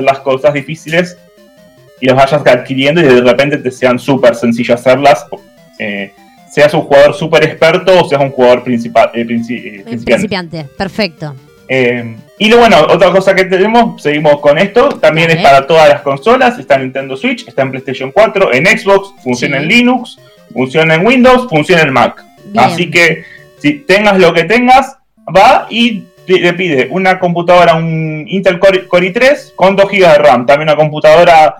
las cosas difíciles y los vayas adquiriendo y de repente te sean súper sencillo hacerlas. Eh, seas un jugador súper experto o seas un jugador principal, eh, principiante. Principiante, perfecto. Eh, y lo bueno, otra cosa que tenemos, seguimos con esto, también es para todas las consolas, está en Nintendo Switch, está en PlayStation 4, en Xbox, funciona en Linux, funciona en Windows, funciona en Mac. Así que si tengas lo que tengas, va y le pide una computadora, un Intel Core, i3 con 2 GB de RAM, también una computadora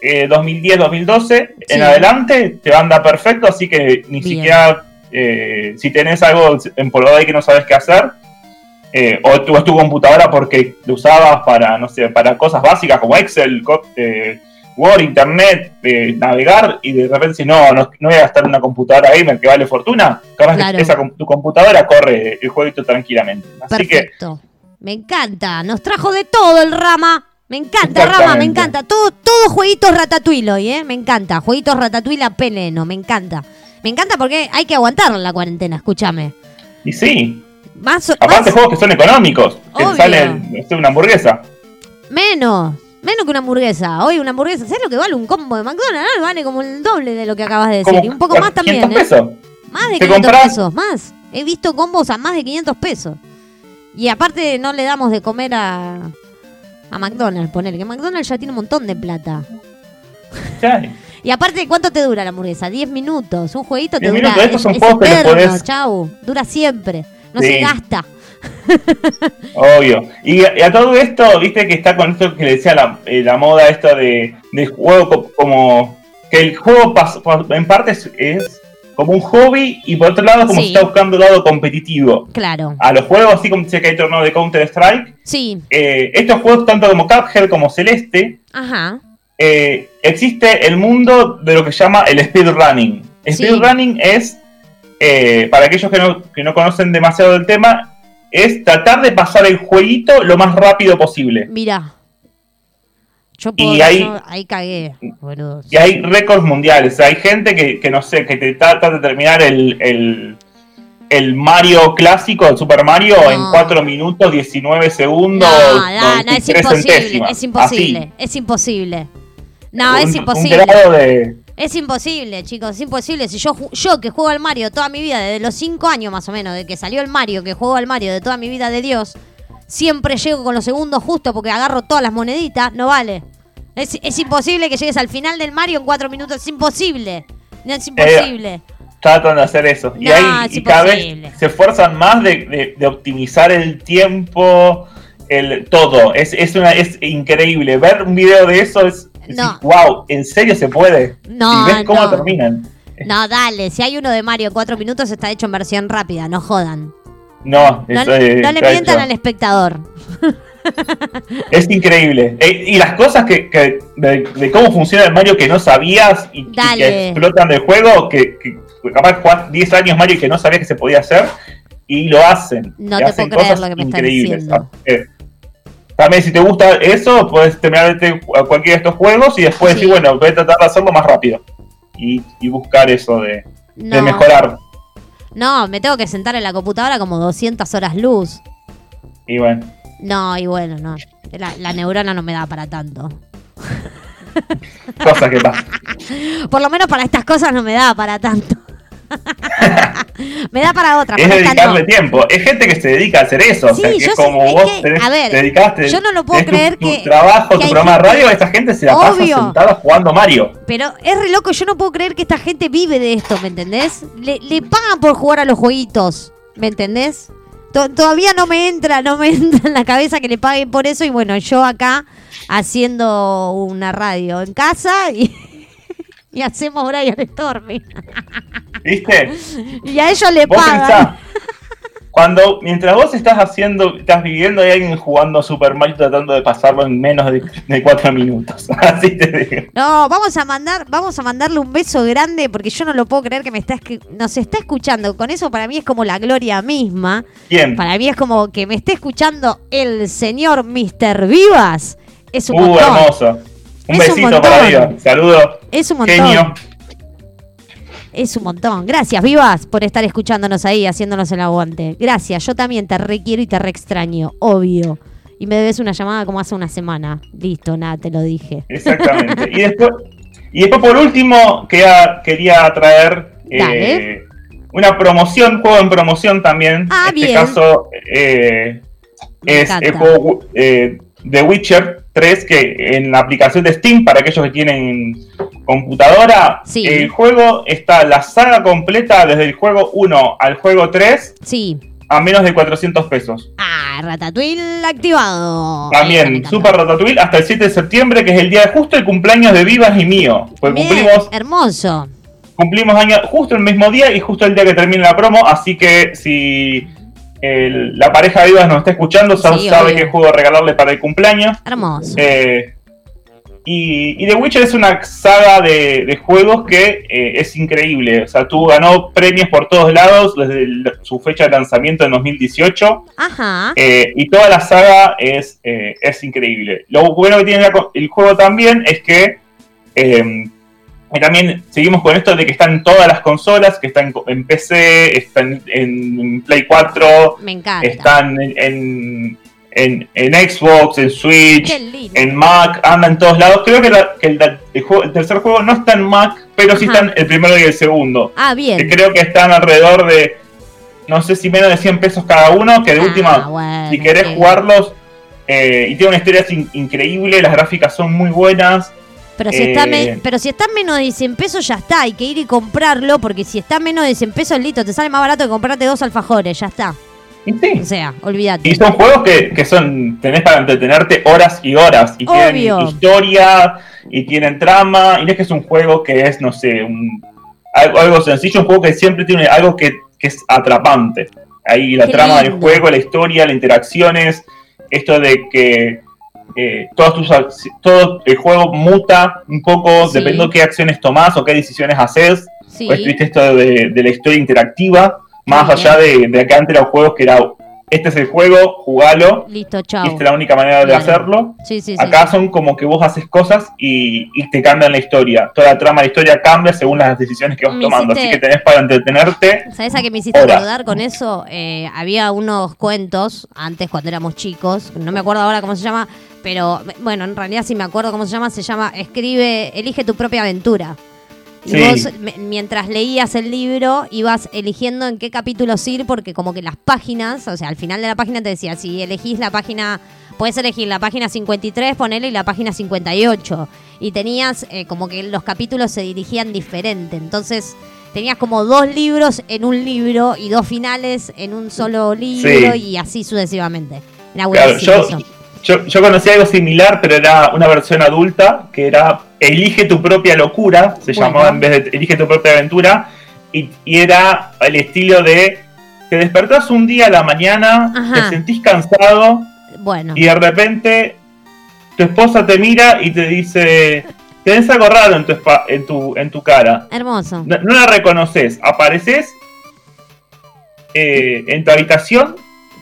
2010-2012 eh, en adelante, te anda perfecto, así que ni siquiera eh, si tenés algo en ahí que no sabes qué hacer, eh, o es tu computadora porque lo usabas para, no sé, para cosas básicas como Excel, Word, Internet, navegar, y de repente si no, no, voy a gastar una computadora gamer que vale fortuna, capaz esa, tu computadora corre el jueguito tranquilamente. Así Perfecto. Me encanta, nos trajo de todo el rama. Me encanta, Rama, me encanta. Todo, todo jueguitos Ratatouille hoy, ¿eh? Me encanta. Jueguitos Ratatouille a peleno, me encanta. Me encanta porque hay que aguantar la cuarentena, escúchame. Y sí. Más, Aparte, juegos que son económicos. Que sale una hamburguesa. Menos. Menos que una hamburguesa. Hoy una hamburguesa. ¿Sabes lo que vale un combo de McDonald's? Vale como el doble de lo que acabas de decir. Y un poco más también. ¿eh? Más de 500 pesos. Más. He visto combos a más de 500 pesos. Y aparte no le damos de comer a, a McDonald's, poner que McDonald's ya tiene un montón de plata. y aparte, ¿cuánto te dura la hamburguesa? 10 minutos. Un jueguito te dura. Minutos, estos son es, Chau, dura siempre. No se gasta. Obvio. Y a, todo esto, viste que está con esto que le decía la, eh, la moda, esto de, de juego como. Que el juego en parte es como un hobby y por otro lado como se está buscando el lado competitivo. Claro. A los juegos, así como dice que hay torneo de Counter-Strike. Sí. Eh, estos juegos, tanto como Cuphead como Celeste, Ajá. Eh, existe el mundo de lo que se llama el speedrunning. Speedrunning es, eh, para aquellos que no, que no conocen demasiado del tema, es tratar de pasar el jueguito lo más rápido posible. Mira y hay, ahí cagué, Y hay récords mundiales. Hay gente que, no sé, que te trata de terminar el, el, Mario clásico, el Super Mario, en 4 minutos, 19 segundos. No, no, es imposible. Es imposible. Es imposible. No, es imposible. Es imposible, chicos, es imposible. Si yo, yo que juego al Mario toda mi vida, desde los 5 años más o menos, de que salió el Mario, que juego al Mario de toda mi vida de Dios, siempre llego con los segundos justo porque agarro todas las moneditas, no vale. Es, imposible que llegues al final del Mario en cuatro minutos, es imposible. No es imposible. Eh, tratan de hacer eso. y, ahí, cada vez se esfuerzan más de, optimizar el tiempo, el todo. Es, es, una, es increíble. Ver un video de eso es, wow, ¿en serio se puede? No, y ves cómo terminan. No, dale, si hay uno de Mario en cuatro minutos está hecho en versión rápida, no jodan. No, no, le mientan al espectador. Es increíble. Eh, y las cosas que, de, cómo funciona el Mario que no sabías y, que explotan del juego, que, capaz jugás 10 años Mario y que no sabías que se podía hacer, y lo hacen. No te puedo creer lo que me increíbles. Están también si te gusta eso, puedes terminar cualquiera de estos juegos y después decir, bueno, voy a tratar de hacerlo más rápido. Y, buscar eso de, de mejorar. No, me tengo que sentar en la computadora como 200 horas luz. Y bueno. No, y bueno, no. La, neurona no me da para tanto. Cosa que pasa. Por lo menos para estas cosas no me da para tanto. me da para otra. Es dedicarle tiempo. Es gente que se dedica a hacer eso. o sea, que es como vos te dedicaste. Yo no lo puedo creer tu, que. Tu trabajo, tu programa de radio, esta gente se la pasa sentada jugando Mario. Pero es re loco. Yo no puedo creer que esta gente vive de esto, ¿me entendés? Le, le pagan por jugar a los jueguitos. ¿Me entendés? todavía no me entra, no me entra en la cabeza que le paguen por eso. Y bueno, yo acá haciendo una radio en casa y, y hacemos Brian Stormy. ¿Viste? Y a ellos le pagan. Cuando, mientras vos estás haciendo, estás viviendo, hay alguien jugando Super Mario tratando de pasarlo en menos de, cuatro minutos. Así te digo. No, vamos a mandar, vamos a mandarle un beso grande porque yo no lo puedo creer que me está nos está escuchando. Con eso para mí es como la gloria misma. ¿Quién? Para mí es como que me esté escuchando el señor Mr. Vivas. Es un uh, hermoso. Un besito para Vivas. Saludos. Es un montón. Es un montón. Gracias, Vivas, por estar escuchándonos ahí, haciéndonos el aguante. Gracias, yo también te requiero y te re extraño, obvio. Y me debes una llamada como hace una semana. Listo, nada, te lo dije. Exactamente. y, después, y después, por último, quería, quería traer eh, una promoción, juego en promoción también. Ah, en este caso eh, es el juego eh, The Witcher 3, que en la aplicación de Steam, para aquellos que tienen computadora, el juego está la saga completa desde el juego 1 al juego 3. Sí a menos de 400 pesos. Ah, Ratatouille activado. También, Super Ratatouille hasta el 7 de septiembre, que es el día de justo el cumpleaños de Vivas y mío. Pues cumplimos. Hermoso. Cumplimos año justo el mismo día y justo el día que termine la promo, así que si la pareja de Vivas nos está escuchando, sabe qué juego regalarle para el cumpleaños. Hermoso. Eh, y, The Witcher es una saga de, juegos que eh, es increíble. O sea, tú ganó premios por todos lados desde su fecha de lanzamiento en 2018. Ajá. Eh, y toda la saga es, eh, es increíble. Lo bueno que tiene el juego también es que también seguimos con esto de que están todas las consolas, que están en PC, están en Play 4, Me encanta. están en en, Xbox, en Switch, en Mac, anda en todos lados. Creo que, el, tercer juego no está en Mac, pero sí están el primero y el segundo. Ah, bien. creo que están alrededor de, no sé si menos de 100 pesos cada uno, que de ah, última, si querés jugarlos, eh, y tiene una historia increíble, las gráficas son muy buenas. Pero si, está eh, pero si está menos de 100 pesos ya está, hay que ir y comprarlo, porque si está menos de 100 pesos, listo, te sale más barato que comprarte dos alfajores, ya está. O sea, olvídate. Y son juegos que, son, tenés para entretenerte horas y horas. Y tienen historia, y tienen trama. Y no es que es un juego que es, no sé, un, algo, sencillo, un juego que siempre tiene algo que, es atrapante. Ahí la trama del juego, la historia, las interacciones, esto de que eh, todos tus, todo el juego muta un poco, dependiendo de qué acciones tomás o qué decisiones haces. Sí. Pues esto de, de la historia interactiva más allá de, de, acá antes los juegos que era este es el juego, jugalo. Listo, chao. esta es la única manera de hacerlo. Sí, sí, Acá son como que vos haces cosas y, te cambian la historia. Toda la trama de la historia cambia según las decisiones que vas tomando. Así que tenés para entretenerte. ¿Sabes a qué me hiciste acordar con eso? Eh, había unos cuentos antes cuando éramos chicos, no me acuerdo ahora cómo se llama, pero bueno, en realidad sí me acuerdo cómo se llama. Se llama Escribe, elige tu propia aventura. Y vos, mientras leías el libro, ibas eligiendo en qué capítulos ir, porque como que las páginas, o sea, al final de la página te decía, si elegís la página, puedes elegir la página 53, ponele, y la página 58. Y tenías eh, como que los capítulos se dirigían diferente. Entonces, tenías como dos libros en un libro y dos finales en un solo libro y así sucesivamente. Era yo, yo, conocí algo similar, pero era una versión adulta, que era Elige tu propia locura, se llamaba en vez de Elige tu propia aventura, y, era el estilo de, te despertás un día a la mañana, te sentís cansado, bueno. y de repente tu esposa te mira y te dice, tenés algo raro en tu, en tu, en tu cara. Hermoso. No, la reconoces, apareces eh, en tu habitación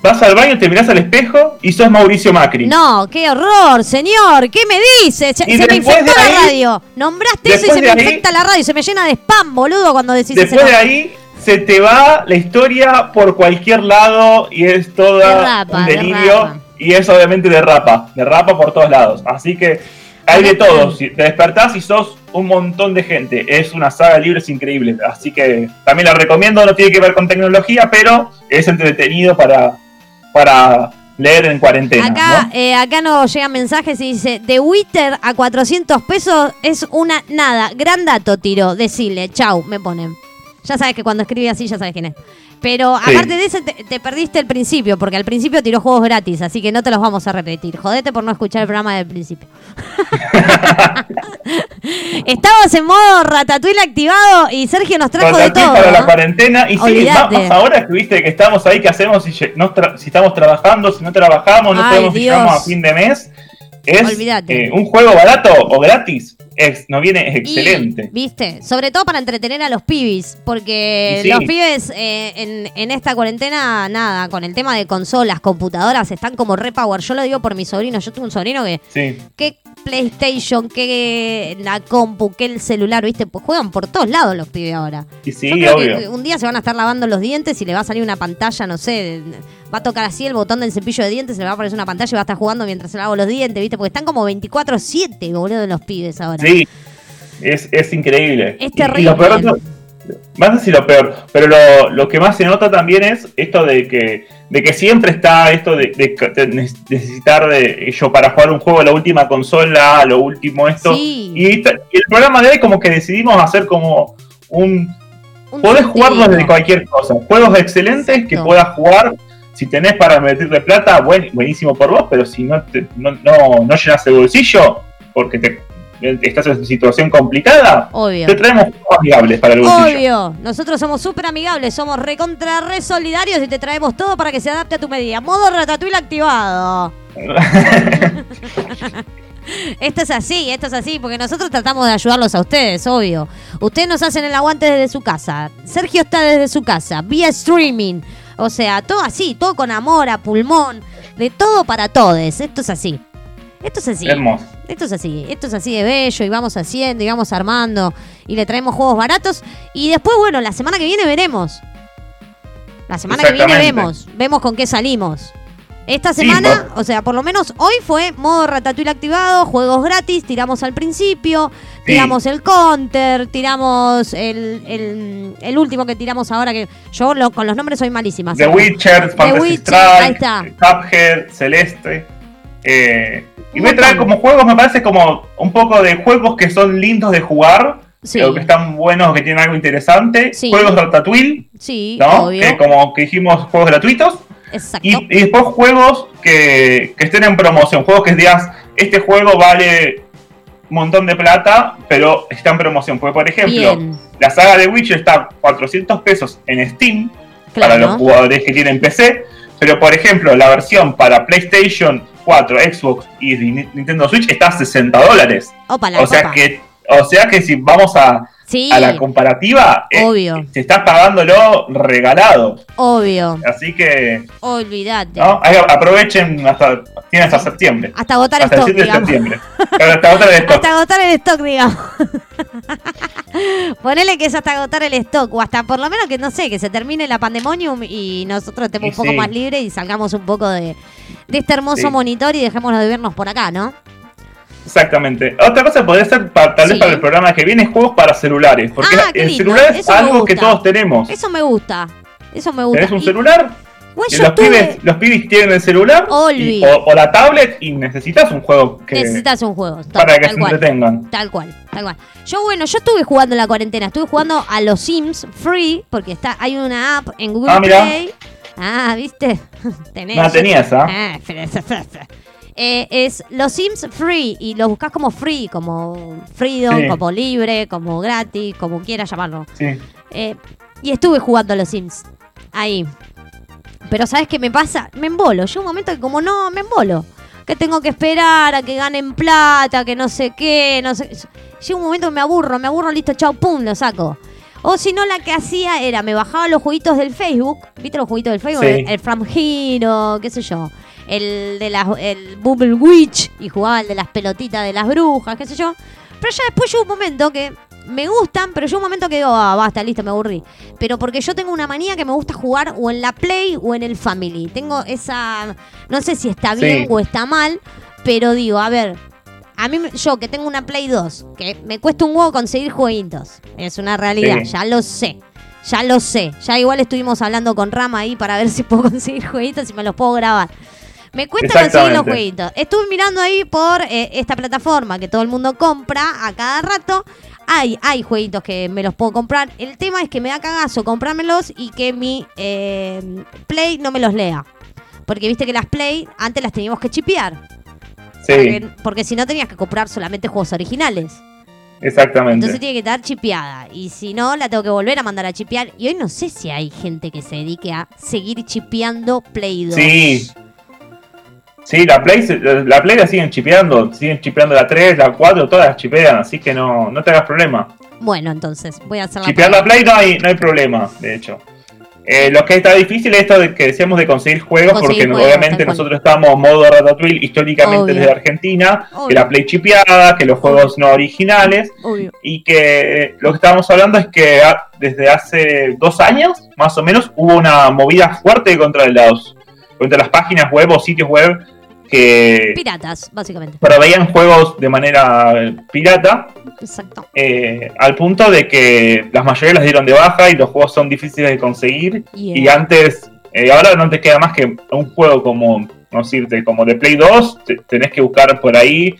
vas al baño, te mirás al espejo y sos Mauricio Macri. No, qué horror, señor. ¿Qué me dice? Se, me infecta la radio. Nombraste eso y se me infecta la radio. Se me llena de spam, boludo, cuando decís Después de ahí se te va la historia por cualquier lado y es toda un delirio. y es obviamente de rapa, de rapa por todos lados. Así que hay de todo. te despertás y sos un montón de gente. Es una saga libre, es increíble. Así que también la recomiendo. No tiene que ver con tecnología, pero es entretenido para, para leer en cuarentena. Acá, ¿no? Eh, acá nos llegan mensajes y dice, The Witcher a 400 pesos es una nada. Gran dato, tiro. Decile, chau, me ponen. Ya sabes que cuando escribe así ya sabes quién es. Pero aparte de eso, te, perdiste el principio, porque al principio tiró juegos gratis, así que no te los vamos a repetir. Jodete por no escuchar el programa del principio. Estamos en modo Ratatouille activado y Sergio nos trajo de todo. para la cuarentena. Y sí, más ahora que viste que estamos ahí, ¿qué hacemos si, si estamos trabajando, si no trabajamos, no podemos llegamos a fin de mes? Es eh, un juego barato o gratis es, nos viene excelente. ¿Viste? Sobre todo para entretener a los pibis, porque los pibes eh, en, esta cuarentena, nada, con el tema de consolas, computadoras, están como repower. Yo lo digo por mi sobrino, yo tengo un sobrino que, que PlayStation, que la compu, que el celular, ¿viste? Pues juegan por todos lados los pibes ahora. Y sí, obvio. un día se van a estar lavando los dientes y le va a salir una pantalla, no sé, va a tocar así el botón del cepillo de dientes, se le va a poner una pantalla y va a estar jugando mientras se lava los dientes, ¿viste? Porque están como 24-7, boludo, de los pibes ahora. Sí, es, es increíble. Es terrible. Más decir lo peor, pero lo, lo, que más se nota también es esto de que, de que siempre está esto de, necesitar de yo para jugar un juego la última consola, lo último esto. Y, el programa de hoy como que decidimos hacer como un... podés jugarlo desde cualquier cosa. Juegos excelentes que puedas jugar. Si tenés para meterle plata, buenísimo por vos, pero si no, no, no, no llenas el bolsillo, porque te estás en situación complicada, Obvio. te traemos amigables para el bolsillo. Obvio, nosotros somos súper amigables, somos recontra re solidarios y te traemos todo para que se adapte a tu medida. Modo ratatouille activado. Esto es así, esto es así, porque nosotros tratamos de ayudarlos a ustedes, obvio. Ustedes nos hacen el aguante desde su casa. Sergio está desde su casa, vía streaming. O sea, todo así, todo con amor, a pulmón, de todo para todos. Esto es así. Esto es así. Hermoso. Esto es así, esto es así de bello y vamos haciendo y vamos armando y le traemos juegos baratos y después, bueno, la semana que viene veremos. La semana que viene vemos, vemos con qué salimos. Esta semana, o sea, por lo menos hoy fue modo Ratatouille activado, juegos gratis, tiramos al principio, tiramos el counter, tiramos el, el, último que tiramos ahora, que yo con los nombres soy malísima. The Witcher, Fantasy Strike, Cuphead, Celeste. Eh, y me trae como juegos, me parece como un poco de juegos que son lindos de jugar. que están buenos, que tienen algo interesante. Juegos Ratatouille. Sí, ¿no? Que como que dijimos, juegos gratuitos. Exacto. Y, después juegos que, estén en promoción. Juegos que digas, este juego vale un montón de plata, pero está en promoción. Porque, por ejemplo, la saga de Witcher está a 400 pesos en Steam para los jugadores que tienen PC. Pero, por ejemplo, la versión para PlayStation 4, Xbox y Nintendo Switch está a 60 dólares. o sea que o sea que si vamos a, a la comparativa, eh, Obvio. te estás pagándolo regalado. Obvio. Así que. Olvídate. Aprovechen hasta. Tienen hasta septiembre. Hasta agotar el stock. hasta agotar el stock. Hasta agotar el stock, digamos. Ponele que es hasta agotar el stock. O hasta por lo menos que no sé, que se termine la pandemonium y nosotros estemos un poco más libres y salgamos un poco de, de este hermoso monitor y dejémonos de vernos por acá, ¿no? Exactamente. Otra cosa podría ser tal vez para el programa que viene juegos para celulares. Porque ah, el celular es algo que todos tenemos. Eso me gusta. Eso me gusta. ¿Tenés un celular? los, pibes, los pibes tienen el celular o, la tablet y necesitas un juego que necesitas un juego para que se entretengan tal cual tal cual yo bueno yo estuve jugando en la cuarentena estuve jugando a los Sims free porque está hay una app en Google ah, Play ah viste tenés no tenías ¿ah? ah eh, es los Sims Free y lo buscas como free, como freedom, como libre, como gratis, como quieras llamarlo. Sí. Eh, y estuve jugando a los Sims ahí. Pero ¿sabes qué me pasa? Me embolo. Llega un momento que como no, me embolo. Que tengo que esperar a que ganen plata, que no sé qué, no sé. Llega un momento que me aburro, me aburro, listo, chau, pum, lo saco. O si no, la que hacía era, me bajaba los jueguitos del Facebook. ¿Viste los jueguitos del Facebook? El, From Hero, qué sé yo el de las el Bubble Witch y jugaba el de las pelotitas de las brujas, qué sé yo. Pero ya después llegó un momento que me gustan, pero llegó un momento que digo, ah, basta, listo, me aburrí. Pero porque yo tengo una manía que me gusta jugar o en la Play o en el Family. Tengo esa, no sé si está bien o está mal, pero digo, a ver, a mí, yo que tengo una Play 2, que me cuesta un huevo conseguir jueguitos, es una realidad, ya lo sé. Ya lo sé. Ya igual estuvimos hablando con Rama ahí para ver si puedo conseguir jueguitos y me los puedo grabar. Me cuesta conseguir los jueguitos. Estuve mirando ahí por eh, esta plataforma que todo el mundo compra a cada rato. Hay, hay jueguitos que me los puedo comprar. El tema es que me da cagazo comprármelos y que mi eh, Play no me los lea. Porque viste que las Play antes las teníamos que chipear. Sí. Porque, si no tenías que comprar solamente juegos originales. Exactamente. Entonces tiene que estar chipeada. Y si no, la tengo que volver a mandar a chipear. Y hoy no sé si hay gente que se dedique a seguir chipeando Play 2. Sí. Sí, la Play, la Play la siguen chipeando, siguen chipeando la 3, la 4, todas las chipean, así que no, no te hagas problema. Bueno, entonces voy a hacer la Chipear la Play no hay, no hay problema, de hecho. Eh, lo que está difícil es esto de que decíamos de conseguir juegos, porque obviamente nosotros estamos modo Ratatouille históricamente desde Argentina, que la Play chipeada, que los juegos no originales, y que lo que estábamos hablando es que desde hace dos años, más o menos, hubo una movida fuerte contra, los, contra las páginas web o sitios web que... Piratas, básicamente. Proveían juegos de manera pirata. Exacto. Eh, al punto de que las mayorías las dieron de baja y los juegos son difíciles de conseguir. Y antes, eh, ahora no te queda más que un juego como, no decirte, como de Play 2, tenés que buscar por ahí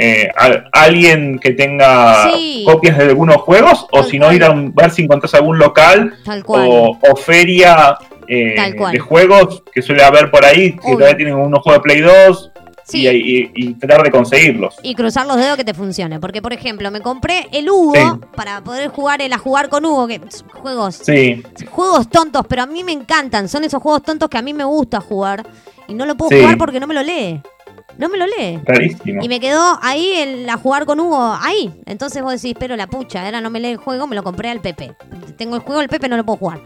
eh, alguien que tenga copias de algunos juegos, o si no, ir a ver si encontrás algún local o, o, feria eh, de juegos que suele haber por ahí, que todavía tienen unos juegos de Play 2. Y, tratar de conseguirlos. Y cruzar los dedos que te funcione. Porque, por ejemplo, me compré el Hugo para poder jugar el a jugar con Hugo. Que juegos. Juegos tontos, pero a mí me encantan. Son esos juegos tontos que a mí me gusta jugar. Y no lo puedo jugar porque no me lo lee. No me lo lee. Y me quedó ahí el a jugar con Hugo, ahí. Entonces vos decís, pero la pucha, era no me lee el juego, me lo compré al Pepe. Tengo el juego, el Pepe no lo puedo jugar.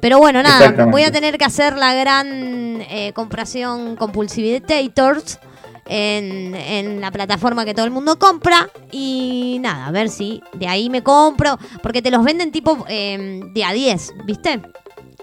Pero bueno, nada, voy a tener que hacer la gran eh, compración Compulsivitators en, en la plataforma que todo el mundo compra. Y nada, a ver si de ahí me compro. Porque te los venden tipo eh, de a 10, ¿viste?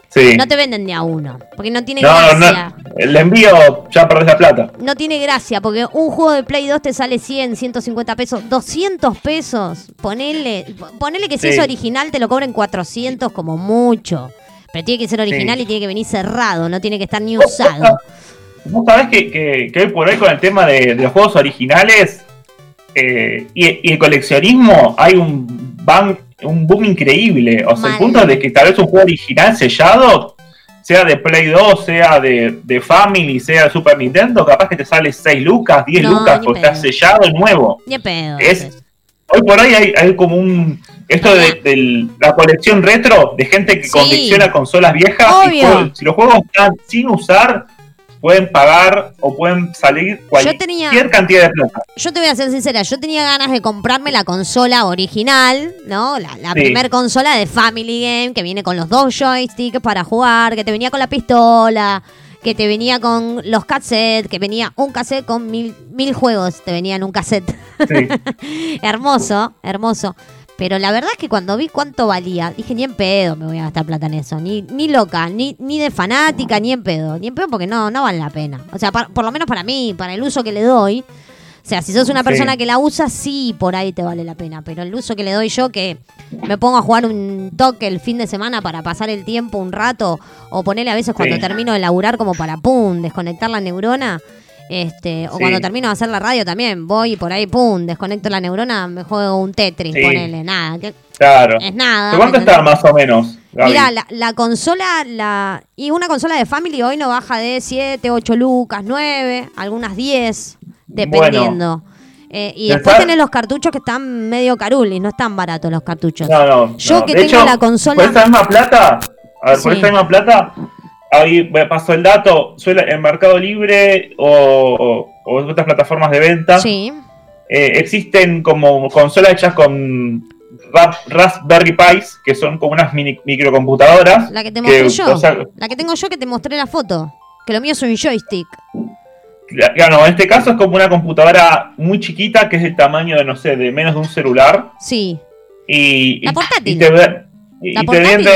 Sí. No te venden de a uno, porque no tiene gracia. No, el envío ya perdés la plata. No tiene gracia, porque un juego de Play 2 te sale 100, 150 pesos, 200 pesos. Ponele, ponele que si es original te lo cobren 400 como mucho. Pero tiene que ser original y tiene que venir cerrado, no tiene que estar ni usado. Vos sabés que, que, hoy por hoy con el tema de, los juegos originales eh, y, el coleccionismo hay un, un boom increíble. O sea, el punto de que tal vez un juego original sellado, sea de Play 2, sea de, de Family, sea de Super Nintendo, capaz que te sale 6 lucas, 10 lucas, porque está sellado y nuevo. Ni pedo. Es, hoy por hoy hay, como un esto de, la colección retro de gente que colecciona consolas viejas y si los juegos están sin usar pueden pagar o pueden salir cualquier cantidad de plata. Yo te voy a ser sincera, yo tenía ganas de comprarme la consola original, ¿no? La, la primer consola de Family Game que viene con los dos joysticks para jugar, que te venía con la pistola, que te venía con los cassettes, que venía un cassette con mil, mil juegos, te venía en un cassette. hermoso, hermoso. Pero la verdad es que cuando vi cuánto valía, dije, ni en pedo me voy a gastar plata en eso. Ni, ni loca, ni, ni de fanática, ni en pedo. Ni en pedo porque no, no vale la pena. O sea, por lo menos para mí, para el uso que le doy, o sea, si sos una persona que la usa, sí, por ahí te vale la pena. Pero el uso que le doy yo, que me pongo a jugar un toque el fin de semana para pasar el tiempo un rato, o ponerle a veces cuando termino de laburar como para, pum, desconectar la neurona. Este, o cuando termino de hacer la radio también, voy y por ahí, pum, desconecto la neurona, me juego un Tetris, ponele, nada. claro. Es nada. ¿Cuánto está más o menos? Mira, la, la, consola, la y una consola de Family hoy no baja de 7, 8 lucas, 9, algunas 10 dependiendo. Eh, y después tenés los cartuchos que están medio carulis, no están baratos los cartuchos. No, no. Yo que tengo la consola. Por esa misma plata, a ver, por esa misma plata, ahí paso el dato, suele en Mercado Libre o, otras plataformas de venta. Sí. Eh, existen como consolas hechas con Raspberry Pis, que son como unas mini, microcomputadoras. La que te mostré yo. la que tengo yo que te mostré la foto. Que lo mío es un joystick. Claro, en este caso es como una computadora muy chiquita que es el tamaño de, no sé, de menos de un celular. Sí. Y, la portátil. Y te, ¿La portátil,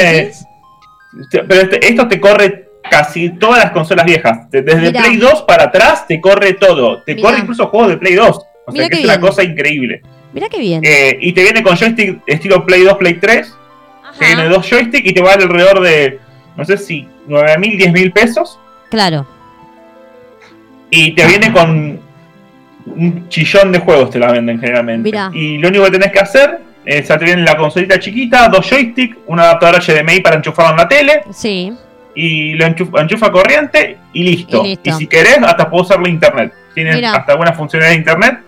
pero este, esto te corre casi todas las consolas viejas. Desde Play 2 para atrás te corre todo. Te corre incluso juegos de Play 2. O sea que es una cosa increíble. Mira qué bien. Eh, y te viene con joystick estilo Play 2, Play 3. Ajá. Tiene dos joysticks y te vale alrededor de, no sé si, 9 mil, 10 mil pesos. Claro. Y te viene con un chillón de juegos, te la venden generalmente. Y lo único que tenés que hacer es, te viene la consolita chiquita, dos joysticks, un adaptador HDMI para enchufarlo en la tele. Sí. Y lo enchufa, corriente y listo. y si querés, hasta puedo usarlo internet. Tienen hasta algunas funciones de internet.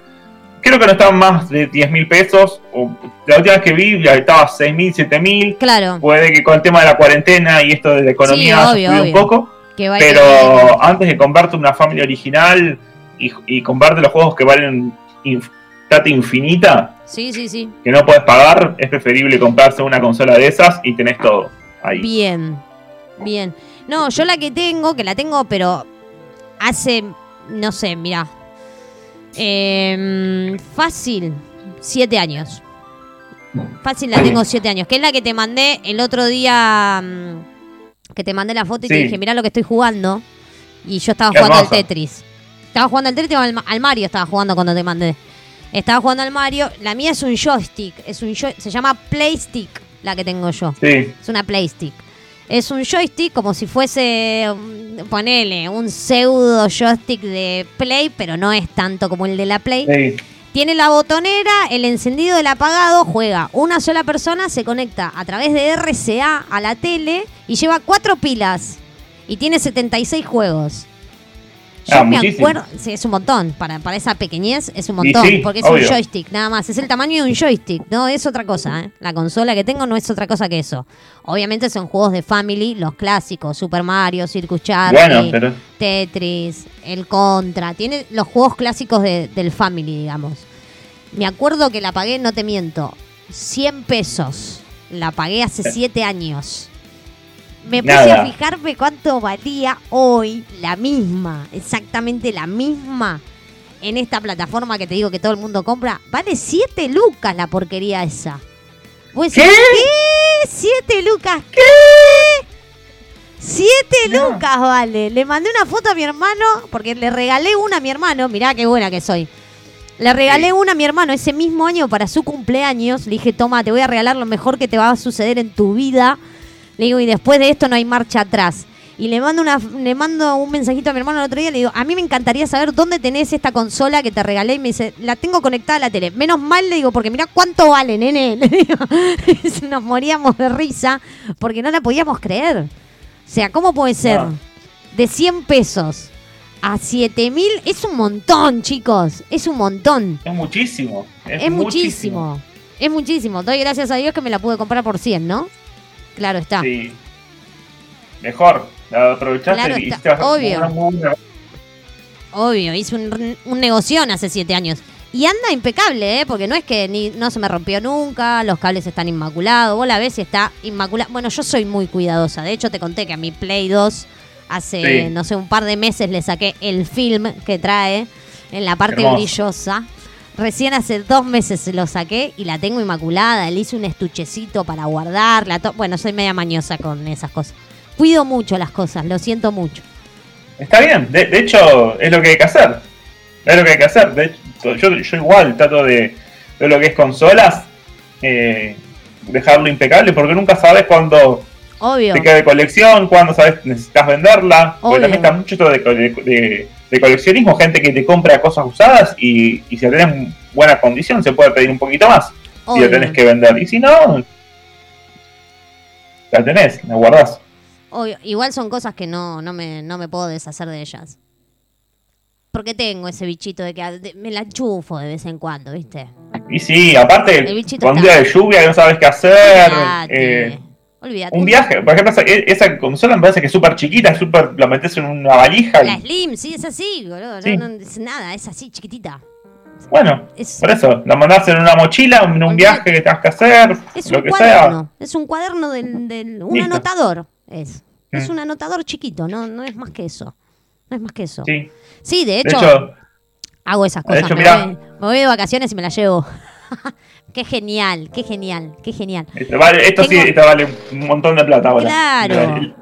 Creo que no estaban más de 10 mil pesos. O, la última vez que vi ya estaba 6 mil, 7 mil. Claro. Puede que con el tema de la cuarentena y esto de la economía sí, un poco. Pero antes de comprarte una familia original y, y comprarte los juegos que valen plata infinita, sí, sí, sí. que no puedes pagar, es preferible comprarse una consola de esas y tenés todo ahí. Bien. Bien. No, yo la que tengo, que la tengo, pero hace, no sé, mira. Em, fácil, siete años. Fácil la tengo siete años. Que es la que te mandé el otro día. Mm, que te mandé la foto y te dije, mira lo que estoy jugando. Y yo estaba jugando al Tetris. Estaba jugando al Tetris al, al Mario, estaba jugando cuando te mandé. Estaba jugando al Mario. La mía es un joystick. Es un se llama Playstick, la que tengo yo. Sí. Es una Playstick. Es un joystick como si fuese, mm, ponele, un pseudo joystick de Play, pero no es tanto como el de la Play. Sí. Tiene la botonera, el encendido, el apagado, juega una sola persona, se conecta a través de RCA a la tele y lleva cuatro pilas y tiene 76 juegos. Yo ah, me acuerdo, sí, es un montón, para, para esa pequeñez es un montón, porque es un joystick, nada más, es el tamaño de un joystick, no es otra cosa, ¿eh? la consola que tengo no es otra cosa que eso. Obviamente son juegos de Family, los clásicos, Super Mario, Circus Charlie, Tetris, el Contra, tiene los juegos clásicos del Family, digamos. Me acuerdo que la pagué, no te miento, 100 pesos, la pagué hace 7 años. Me puse a fijarme cuánto valía hoy la misma, exactamente la misma, en esta plataforma que te digo que todo el mundo compra. Vale 7 lucas la porquería esa. ¿Qué? ¿Qué? ¿7 lucas? ¿Qué? 7 lucas vale. Le mandé una foto a mi hermano, porque le regalé una a mi hermano. Mirá qué buena que soy. Le regalé una a mi hermano ese mismo año para su cumpleaños. Le dije, toma, te voy a regalar lo mejor que te va a suceder en tu vida le digo, y después de esto no hay marcha atrás. Y le mando, una, le mando un mensajito a mi hermano el otro día. Le digo, a mí me encantaría saber dónde tenés esta consola que te regalé. Y me dice, la tengo conectada a la tele. Menos mal, le digo, porque mira cuánto vale, nene. Le digo, nos moríamos de risa porque no la podíamos creer. O sea, ¿cómo puede ser? De 100 pesos a 7 mil es un montón, chicos. Es un montón. Es muchísimo. Es, muchísimo. Es muchísimo. Doy gracias a Dios que me la pude comprar por 100, ¿no? Claro está. Sí. Mejor, la aprovechaste y Obvio. Obvio, hice un, un negocio hace siete años. Y anda impecable, ¿eh? Porque no es que ni, no se me rompió nunca, los cables están inmaculados, vos la ves y está inmaculado. Bueno, yo soy muy cuidadosa. De hecho, te conté que a mi Play 2 hace, no sé, un par de meses le saqué el film que trae en la parte brillosa. Recién hace dos meses se lo saqué y la tengo inmaculada. Le hice un estuchecito para guardarla. Bueno, soy media mañosa con esas cosas. Cuido mucho las cosas, lo siento mucho. Está bien, de, hecho es lo que hay que hacer. Es lo que hay que hacer. De hecho, yo, igual trato de, de, lo que es consolas, eh, dejarlo impecable porque nunca sabes cuándo te queda de colección, cuándo sabes necesitas venderla. Porque también está mucho esto de de coleccionismo, gente que te compra cosas usadas y, y si la tenés buena condición se puede pedir un poquito más. Si la tenés que vender. Y si no, la tenés, la guardás. Igual son cosas que no, no, me, no me puedo deshacer de ellas. Porque tengo ese bichito de que me la enchufo de vez en cuando, ¿viste? Y sí, aparte, cuando día de lluvia no sabes qué hacer. Eh, un viaje, por ejemplo, esa consola me parece que es súper chiquita, es super, la metes en una valija. La Slim, sí, es así, boludo. No, es nada, es así, chiquitita. Bueno, por eso, la mandás en una mochila, en un viaje que tengas que hacer, es lo un que cuaderno, Es un cuaderno del, un anotador, es. Es mm. un anotador chiquito, no, no es más que eso. No es más que eso. Sí, sí de, hecho, hago esas cosas. me voy de vacaciones y me las llevo. Qué genial, qué genial, qué genial. esto sí, esto vale un montón de plata ahora. Claro.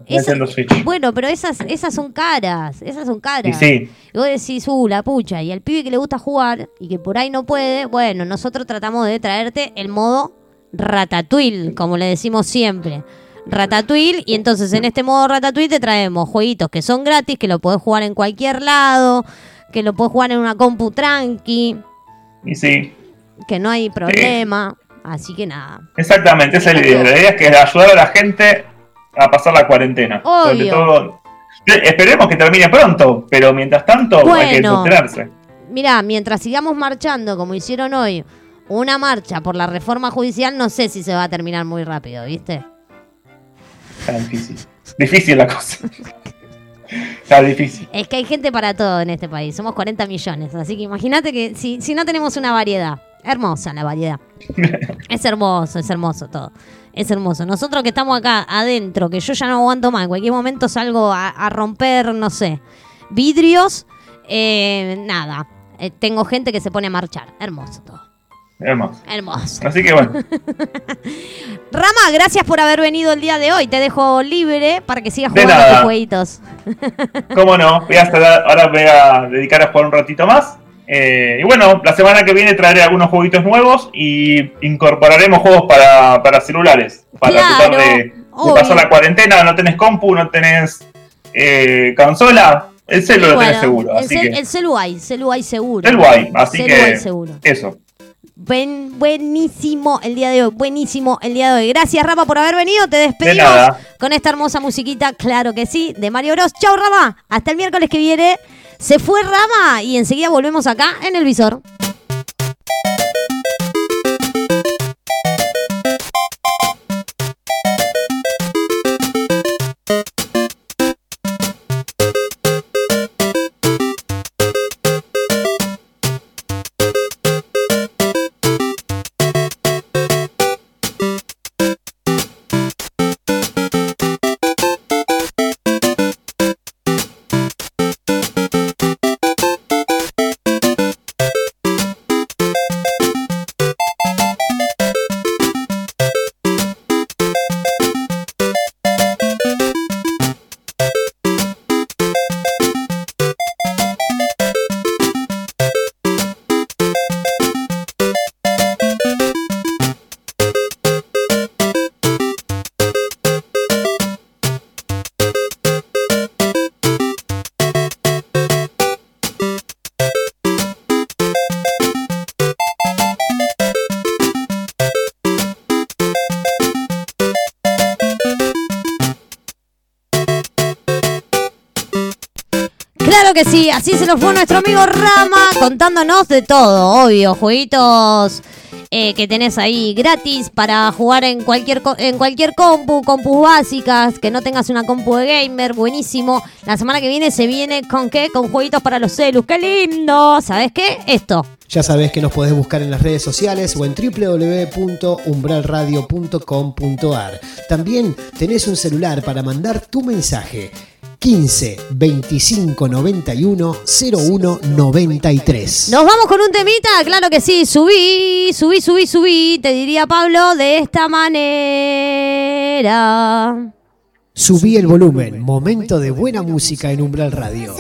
bueno, pero esas, esas son caras, esas son caras. Y sí. Y vos decís, uh, la pucha, y al pibe que le gusta jugar y que por ahí no puede, bueno, nosotros tratamos de traerte el modo ratatouille, como le decimos siempre. Ratatouille, y entonces en este modo ratatouille te traemos jueguitos que son gratis, que lo podés jugar en cualquier lado, que lo podés jugar en una compu tranqui. Y sí que no hay problema. Así que nada. Exactamente, esa es la idea. La idea es que ayudar a la gente a pasar la cuarentena. Sobre todo. Esperemos que termine pronto, pero mientras tanto hay que enterarse. Mira, mientras sigamos marchando como hicieron hoy, una marcha por la reforma judicial, no sé si se va a terminar muy rápido, ¿viste? Está difícil. Difícil la cosa. Está difícil. Es que hay gente para todo en este país. Somos 40 millones. Así que imagínate que si, si no tenemos una variedad. Hermosa la variedad. es hermoso, es hermoso todo. Es hermoso. Nosotros que estamos acá adentro, que yo ya no aguanto más, en cualquier momento salgo a, romper, no sé, vidrios, eh, nada. Eh, tengo gente que se pone a marchar. Hermoso todo. Hermoso. Hermoso. Así que bueno. Rama, gracias por haber venido el día de hoy. Te dejo libre para que sigas jugando tus jueguitos. Cómo no. Voy a ahora voy a dedicar a jugar un ratito más. Eh, y bueno, la semana que viene traeré algunos jueguitos nuevos y incorporaremos juegos para, celulares. Para tratar de, pasar la cuarentena. No tenés compu, no tenés eh, consola. El celu lo tenés seguro. El, el celu hay, celu hay seguro. Celu hay, así que eso. buenísimo el día de hoy, buenísimo el día de hoy. Gracias, Rama, por haber venido. Te despedimos con esta hermosa musiquita, claro que sí, de Mario Bros. Chau, Rama. Hasta el miércoles que viene. Se fue Rama y enseguida volvemos acá en el visor. Así se nos fue nuestro amigo Rama contándonos de todo, obvio, jueguitos eh, que tenés ahí gratis para jugar en cualquier, en cualquier compu, compus básicas, que no tengas una compu de gamer, buenísimo. La semana que viene se viene con qué? Con jueguitos para los celus, qué lindo. ¿Sabes qué? Esto. Ya sabes que nos podés buscar en las redes sociales o en www.umbralradio.com.ar. También tenés un celular para mandar tu mensaje 15 25 91 01 93. Nos vamos con un temita, claro que sí, subí, subí, subí, subí, te diría Pablo de esta manera. Subí el volumen, momento de buena música en Umbral Radio.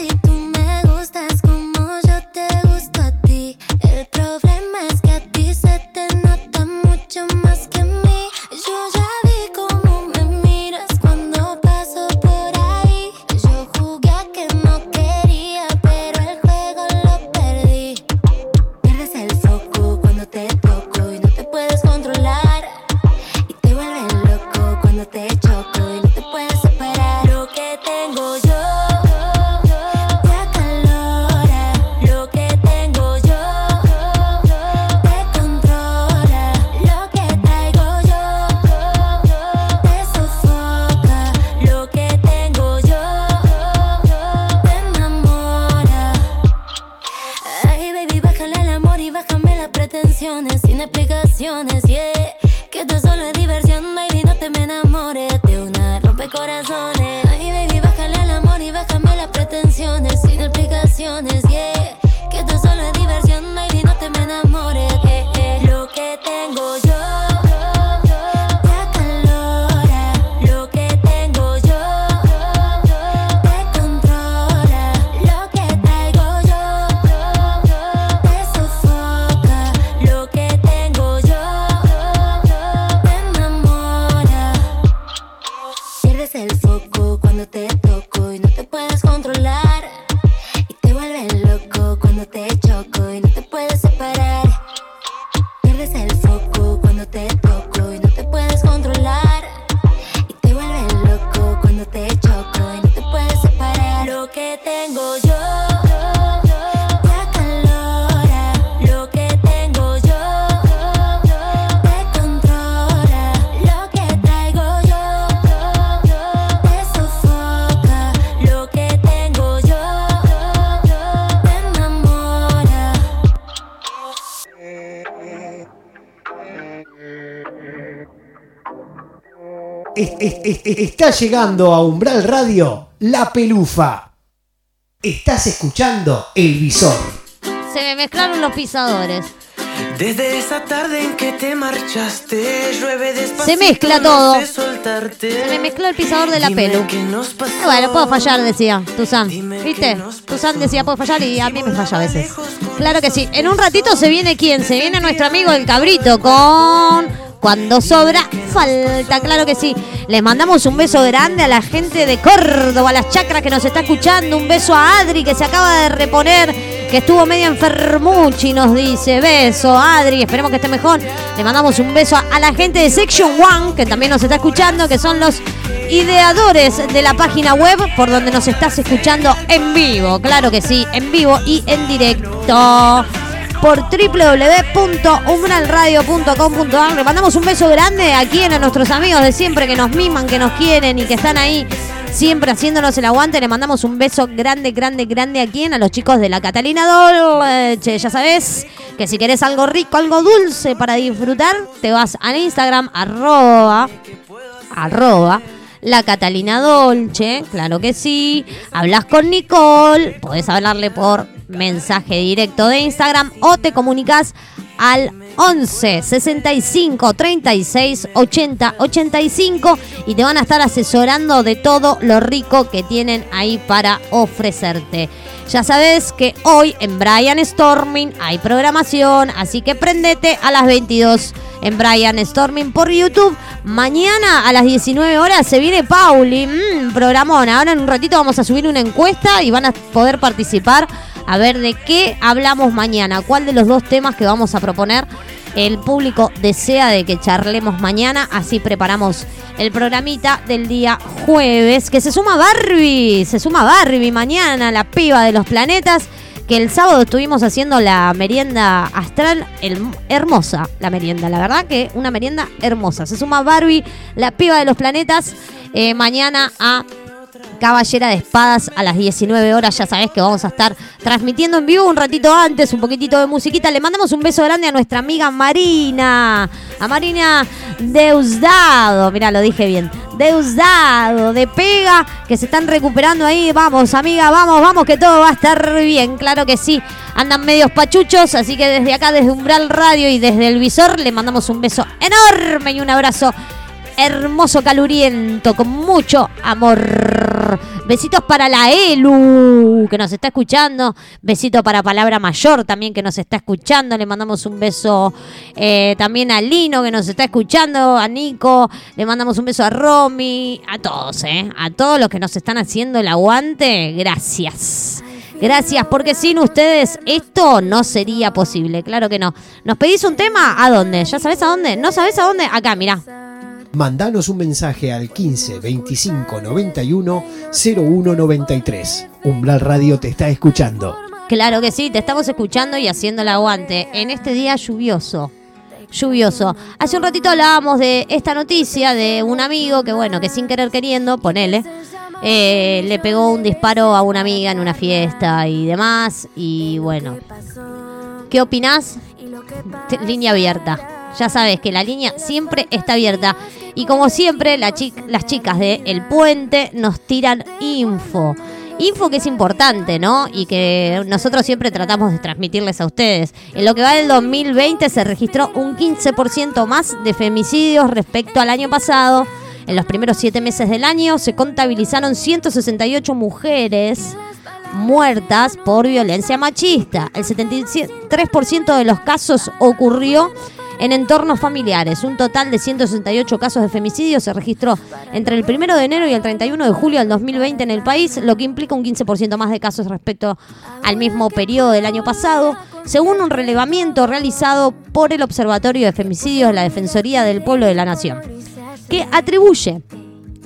Está llegando a Umbral Radio La Pelufa. Estás escuchando El Visor. Se me mezclaron los pisadores. Desde esa tarde en que te marchaste, llueve despacito. Se mezcla todo. Se me mezcló el pisador de la pelu. bueno, puedo fallar, decía Tuzán. ¿Viste? Tuzán decía puedo fallar y a mí me falla a veces. Claro que sí. En un ratito se viene quién? Se viene nuestro amigo el cabrito con cuando sobra, falta, claro que sí. Les mandamos un beso grande a la gente de Córdoba, a las chacras que nos está escuchando. Un beso a Adri que se acaba de reponer, que estuvo medio enfermuchi, nos dice. Beso, Adri, esperemos que esté mejor. Le mandamos un beso a, la gente de Section One, que también nos está escuchando, que son los ideadores de la página web por donde nos estás escuchando en vivo. Claro que sí, en vivo y en directo por www.umbralradio.com.ar. Le mandamos un beso grande aquí a nuestros amigos de siempre que nos miman, que nos quieren y que están ahí siempre haciéndonos el aguante. Le mandamos un beso grande, grande, grande aquí a los chicos de la Catalina Dolce. Ya sabes que si querés algo rico, algo dulce para disfrutar, te vas al Instagram, arroba, arroba, la Catalina Dolce, claro que sí. Hablas con Nicole, podés hablarle por mensaje directo de Instagram o te comunicas al 11 65 36 80 85 y te van a estar asesorando de todo lo rico que tienen ahí para ofrecerte. Ya sabes que hoy en Brian Storming hay programación, así que prendete a las 22 en Brian Storming por YouTube. Mañana a las 19 horas se viene Pauli, mmm, programón. Ahora en un ratito vamos a subir una encuesta y van a poder participar a ver de qué hablamos mañana, cuál de los dos temas que vamos a proponer el público desea de que charlemos mañana, así preparamos el programita del día jueves, que se suma Barbie, se suma Barbie mañana, la piba de los planetas, que el sábado estuvimos haciendo la merienda astral, hermosa la merienda, la verdad que una merienda hermosa. Se suma Barbie, la piba de los planetas, eh, mañana a Caballera de Espadas a las 19 horas. Ya sabés que vamos a estar transmitiendo en vivo un ratito antes, un poquitito de musiquita. Le mandamos un beso grande a nuestra amiga Marina, a Marina Deusdado. Mirá, lo dije bien. Deusdado, de pega, que se están recuperando ahí. Vamos, amiga, vamos, vamos, que todo va a estar bien. Claro que sí. Andan medios pachuchos, así que desde acá, desde Umbral Radio y desde el visor, le mandamos un beso enorme y un abrazo hermoso, caluriento, con mucho amor. Besitos para la Elu, que nos está escuchando. Besito para Palabra Mayor también, que nos está escuchando. Le mandamos un beso eh, también a Lino, que nos está escuchando. A Nico. Le mandamos un beso a Romy. A todos, ¿eh? A todos los que nos están haciendo el aguante. Gracias. Gracias, porque sin ustedes esto no sería posible. Claro que no. ¿Nos pedís un tema? ¿A dónde? ¿Ya sabes a dónde? ¿No sabes a dónde? Acá, mira mandanos un mensaje al 15 25 91 01 93. Umbral Radio te está escuchando. Claro que sí, te estamos escuchando y haciendo el aguante en este día lluvioso. Lluvioso. Hace un ratito hablábamos de esta noticia de un amigo que, bueno, que sin querer queriendo, ponele, eh, le pegó un disparo a una amiga en una fiesta y demás. Y bueno, ¿qué opinás? Línea abierta. Ya sabes que la línea siempre está abierta. Y como siempre, las chicas de El Puente nos tiran info. Info que es importante, ¿no? Y que nosotros siempre tratamos de transmitirles a ustedes. En lo que va del 2020 se registró un 15% más de femicidios respecto al año pasado. En los primeros siete meses del año se contabilizaron 168 mujeres muertas por violencia machista. El 73% de los casos ocurrió en entornos familiares. Un total de 168 casos de femicidio se registró entre el 1 de enero y el 31 de julio del 2020 en el país, lo que implica un 15% más de casos respecto al mismo periodo del año pasado, según un relevamiento realizado por el Observatorio de Femicidios de la Defensoría del Pueblo de la Nación, que atribuye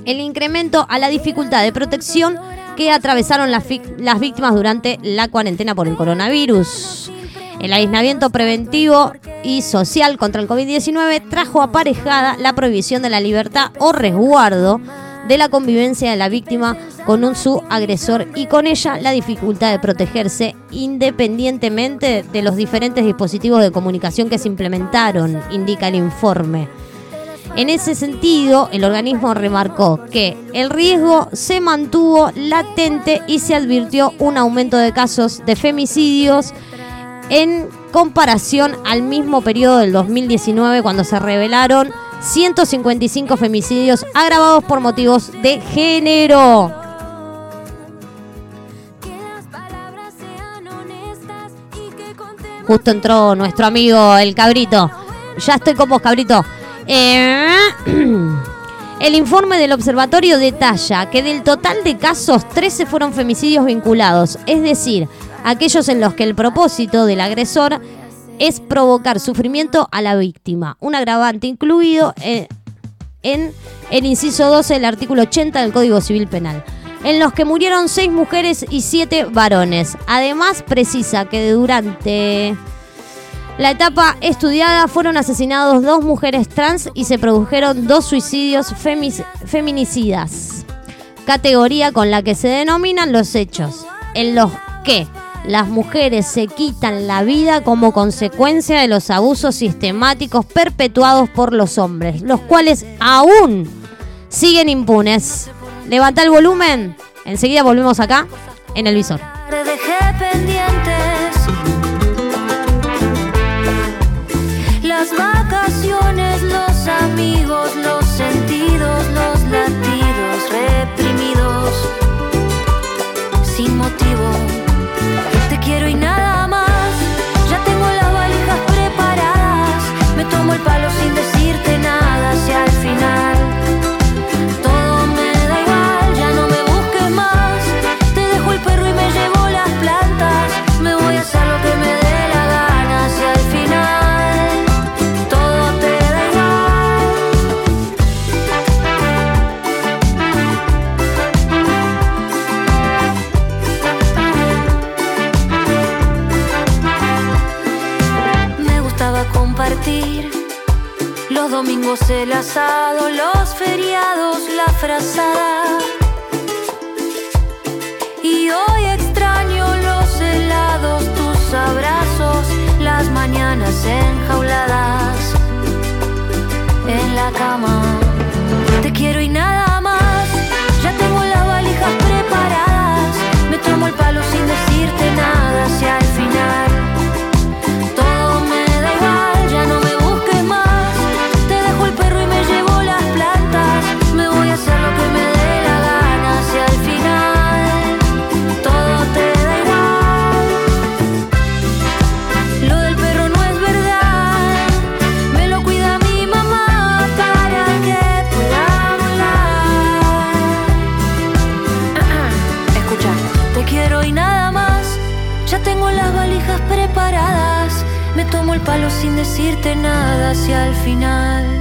el incremento a la dificultad de protección que atravesaron las, las víctimas durante la cuarentena por el coronavirus. El aislamiento preventivo y social contra el COVID-19 trajo aparejada la prohibición de la libertad o resguardo de la convivencia de la víctima con un su agresor y con ella la dificultad de protegerse independientemente de los diferentes dispositivos de comunicación que se implementaron, indica el informe. En ese sentido, el organismo remarcó que el riesgo se mantuvo latente y se advirtió un aumento de casos de femicidios en comparación al mismo periodo del 2019 cuando se revelaron 155 femicidios agravados por motivos de género. Justo entró nuestro amigo el cabrito. Ya estoy con vos, cabrito. Eh, el informe del observatorio detalla que del total de casos, 13 fueron femicidios vinculados, es decir, aquellos en los que el propósito del agresor es provocar sufrimiento a la víctima, un agravante incluido en, en el inciso 12 del artículo 80 del Código Civil Penal en los que murieron seis mujeres y siete varones. Además, precisa que durante la etapa estudiada fueron asesinados dos mujeres trans y se produjeron dos suicidios feminicidas, categoría con la que se denominan los hechos, en los que las mujeres se quitan la vida como consecuencia de los abusos sistemáticos perpetuados por los hombres, los cuales aún siguen impunes. Levanta el volumen, enseguida volvemos acá en el visor. Domingos el asado, los feriados la frazada. Y hoy extraño los helados, tus abrazos, las mañanas enjauladas en la cama. Te quiero y nada más, ya tengo las valijas preparadas. Me tomo el palo sin decirte nada hacia el final. Palo sin decirte nada hacia el final.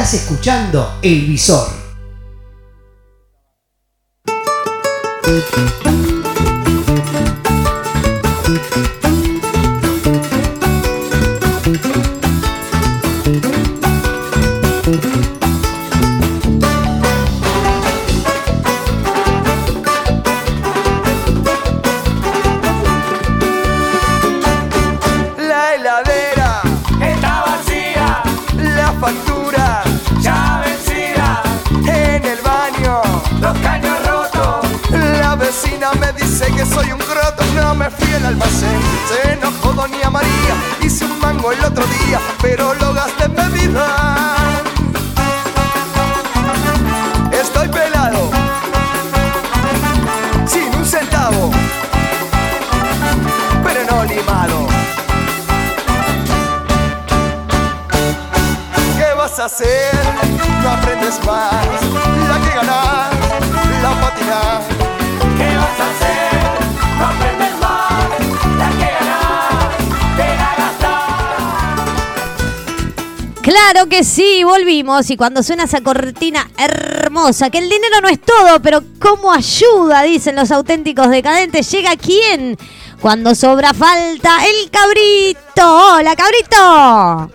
Estás escuchando El Visor. Claro que sí, volvimos y cuando suena esa cortina hermosa, que el dinero no es todo, pero cómo ayuda, dicen los auténticos decadentes, llega quién? Cuando sobra falta el cabrito. Hola, cabrito.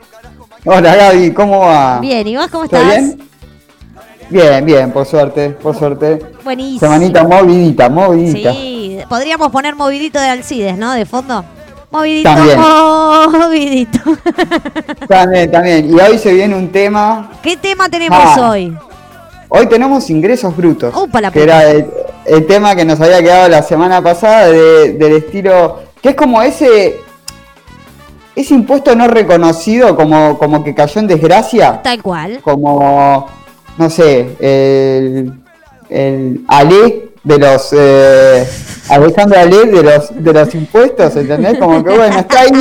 Hola, Gaby, ¿cómo va? Bien, ¿y vos cómo estás? Bien? Bien, bien, por suerte, por suerte. Buenísimo. Semanita movidita, movidita. Sí, podríamos poner movidito de Alcides, ¿no? De fondo. Movidito, también. movidito. También, también. Y hoy se viene un tema. ¿Qué tema tenemos ah. hoy? Hoy tenemos ingresos brutos. la que era el, tema que nos había quedado la semana pasada del estilo. Que es como ese. Ese impuesto no reconocido, como, como que cayó en desgracia. Tal cual. Como. No sé, el. El Ale de los. Eh, Alejandro Ale de los, de los impuestos, ¿entendés? Como que bueno, está ahí,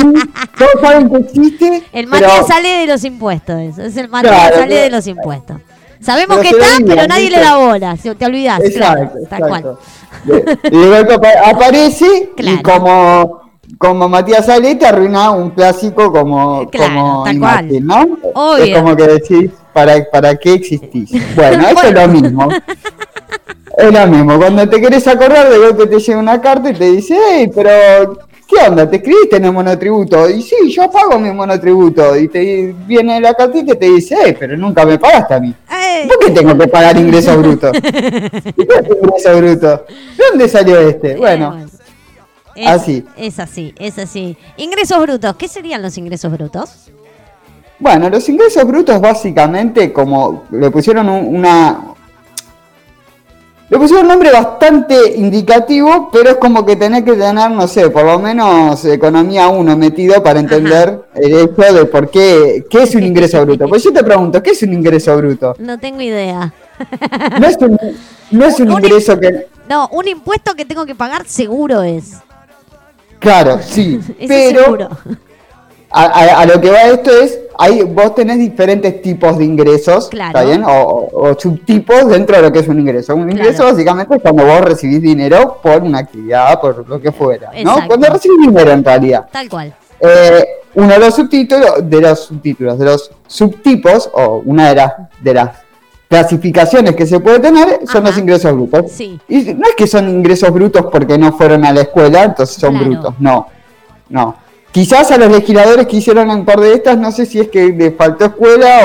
todos saben que existe. El Matías sale de los impuestos, eso, es el Matías sale de los impuestos. Sabemos que está, pero nadie le da bola, te olvidás. Exacto, tal cual. Y luego aparece y como, como Matías Ale te arruina un clásico como, como tal cual. ¿no? Es como que decís, ¿para, ¿para qué existís? Bueno, eso es lo mismo. Es lo mismo, cuando te querés acordar de golpe te llega una carta y te dice, hey, pero ¿qué onda? ¿Te escribiste en el monotributo? Y sí, yo pago mi monotributo. Y te viene la cartita y te dice, hey, pero nunca me pagaste a mí. ¿Por qué tengo que pagar ingreso bruto? ¿Qué es ingreso bruto? ¿De dónde salió este? Bueno. así. Es así, es así. Ingresos brutos, ¿qué serían los ingresos brutos? Bueno, los ingresos brutos básicamente como le pusieron una, le pusieron un nombre bastante indicativo, pero es como que tenés que tener, no sé, por lo menos economía 1 metido para entender el hecho de por qué, qué es un ingreso bruto. Pues yo te pregunto, ¿qué es un ingreso bruto? No tengo idea. No es un, no es un, ingreso que... No, un impuesto que tengo que pagar seguro es. Claro, sí, pero a, lo que va esto es, hay, vos tenés diferentes tipos de ingresos, ¿está bien? O, subtipos dentro de lo que es un ingreso. Un ingreso básicamente es cuando vos recibís dinero por una actividad, por lo que fuera, ¿no? Cuando recibís dinero en realidad. Tal cual. Eh, uno de los subtítulos, de los subtítulos, de los subtipos, o una de las, de las clasificaciones que se puede tener son los ingresos brutos. Sí. Y no es que son ingresos brutos porque no fueron a la escuela, entonces son brutos, no. No. Quizás a los legisladores que hicieron un par de estas, no sé si es que les faltó escuela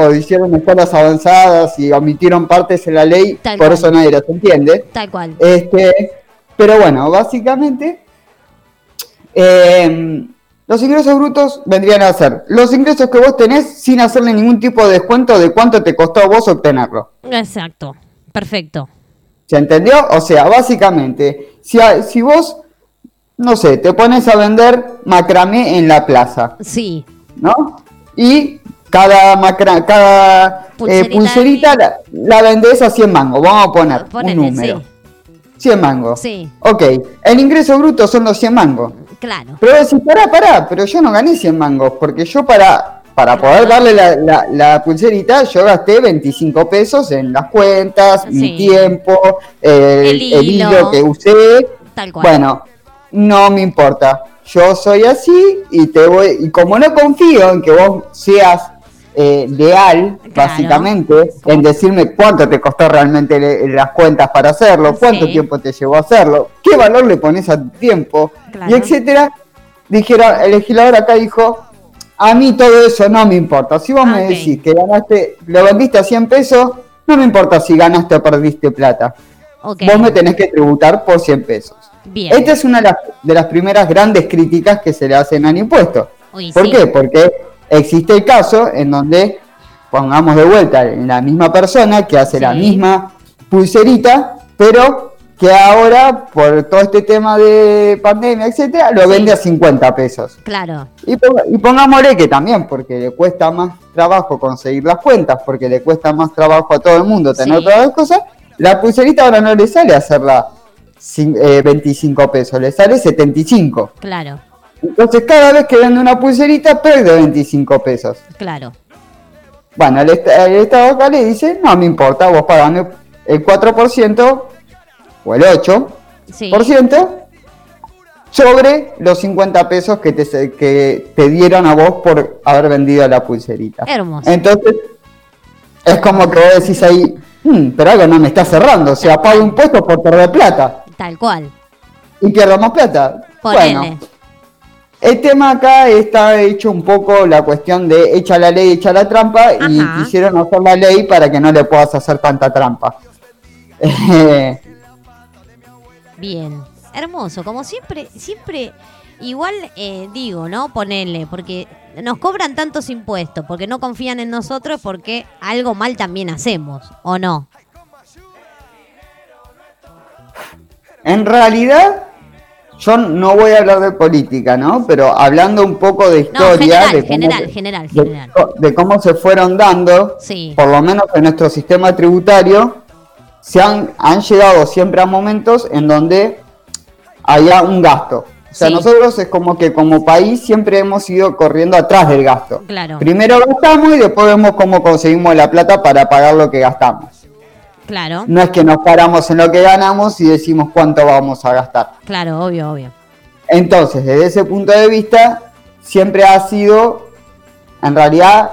o, hicieron escuelas avanzadas y omitieron partes en la ley, por eso nadie las entiende. Tal cual. Este, pero bueno, básicamente, em, los ingresos brutos vendrían a ser los ingresos que vos tenés sin hacerle ningún tipo de descuento de cuánto te costó a vos obtenerlo. Exacto, perfecto. ¿Se entendió? O sea, básicamente, si, si vos no sé, te pones a vender macramé en la plaza. Sí. ¿No? Y cada macra, cada eh, pulserita, la, la, vendés a 100 mangos. Vamos a poner un número. 100 mangos. Sí. Ok, el ingreso bruto son los 100 mangos. Claro. Pero decís, pará, pará, pero yo no gané 100 mangos, porque yo para, para poder darle la, la, pulserita, yo gasté 25 pesos en las cuentas, mi tiempo, el, hilo. que usé. Tal cual. Bueno, no me importa. Yo soy así y te voy, y como no confío en que vos seas eh, leal, básicamente, en decirme cuánto te costó realmente las cuentas para hacerlo, cuánto tiempo te llevó a hacerlo, qué valor le pones a tu tiempo, y etcétera, dijeron, el legislador acá dijo, a mí todo eso no me importa. Si vos me decís que ganaste, lo vendiste a 100 pesos, no me importa si ganaste o perdiste plata. Vos me tenés que tributar por 100 pesos. Esta es una de las, primeras grandes críticas que se le hacen al impuesto. ¿Por qué? Porque existe el caso en donde pongamos de vuelta la misma persona que hace la misma pulserita, pero que ahora, por todo este tema de pandemia, etcétera, lo vende a 50 pesos. Claro. Y, y, pongámosle que también, porque le cuesta más trabajo conseguir las cuentas, porque le cuesta más trabajo a todo el mundo tener todas las cosas, la pulserita ahora no le sale a hacerla 25 eh, pesos, le sale 75. Claro. Entonces cada vez que vende una pulserita pierde 25 pesos. Claro. Bueno, el, Estado acá le dice, no me importa, vos pagando el 4% o el 8%, sobre los 50 pesos que te, que te dieron a vos por haber vendido la pulserita. Hermoso. Entonces, es como que vos decís ahí, hmm, pero algo no me está cerrando, o sea, pago impuestos por perder plata. Tal cual. Y pierdo plata. Bueno, el tema acá está hecho un poco la cuestión de echa la ley, echa la trampa, y quisieron hacer la ley para que no le puedas hacer tanta trampa. Bien. Hermoso, como siempre, siempre igual eh, digo, ¿no? Ponerle, porque nos cobran tantos impuestos, porque no confían en nosotros, porque algo mal también hacemos, ¿o no? En realidad, yo no voy a hablar de política, ¿no? Pero hablando un poco de historia, de, cómo de, cómo se fueron dando, por lo menos en nuestro sistema tributario, se han, han llegado siempre a momentos en donde haya un gasto. O sea, nosotros es como que como país siempre hemos ido corriendo atrás del gasto. Claro. Primero gastamos y después vemos cómo conseguimos la plata para pagar lo que gastamos. Claro. No es que nos paramos en lo que ganamos y decimos cuánto vamos a gastar. Claro, obvio, obvio. Entonces, desde ese punto de vista, siempre ha sido, en realidad,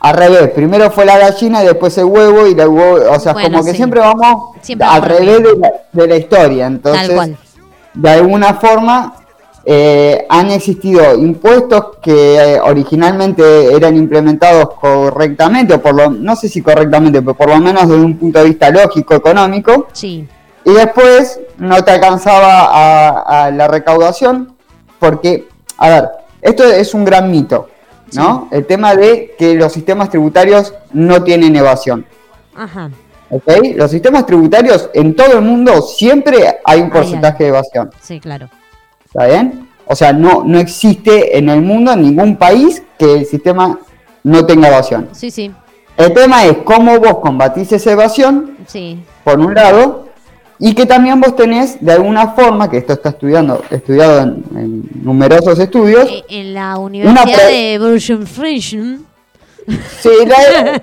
al revés. Primero fue la gallina y después el huevo y el huevo, o sea, como que siempre vamos al revés de la, de la, historia. Entonces, Tal cual de alguna forma eh, han existido impuestos que eh, originalmente eran implementados correctamente, o por lo, no sé si correctamente, pero por lo menos desde un punto de vista lógico, económico. Sí. Y después no te alcanzaba a, la recaudación, porque, a ver, esto es un gran mito, ¿no? El tema de que los sistemas tributarios no tienen evasión. Ajá. Los sistemas tributarios en todo el mundo siempre hay un porcentaje de evasión. Sí, claro. ¿Está bien? O sea, no, no existe en el mundo ningún país que el sistema no tenga evasión. Sí, sí. El tema es cómo vos combatís esa evasión, sí. por un lado, y que también vos tenés de alguna forma, que esto está estudiando, estudiado en, numerosos estudios. Eh, en la Universidad de Virgin Sí, en realidad,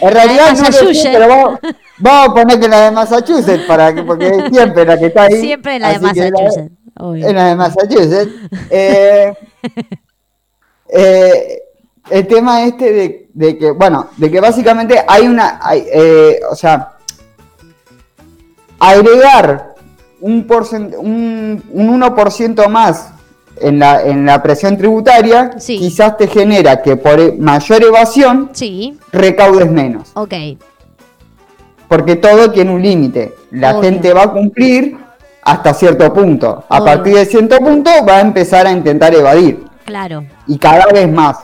en realidad no sé, pero vamos, vamos, a poner que la de Massachusetts, para que, porque es siempre la que está ahí. Siempre la de Massachusetts. En la de Massachusetts. Eh, eh, el tema este de, de, que, bueno, de que básicamente hay una, hay, eh, o sea, agregar un, porcent, un, un 1% más en la, en la presión tributaria, quizás te genera que por mayor evasión recaudes menos. Ok. Porque todo tiene un límite. La gente va a cumplir hasta cierto punto. A partir de cierto punto va a empezar a intentar evadir. Claro. Y cada vez más.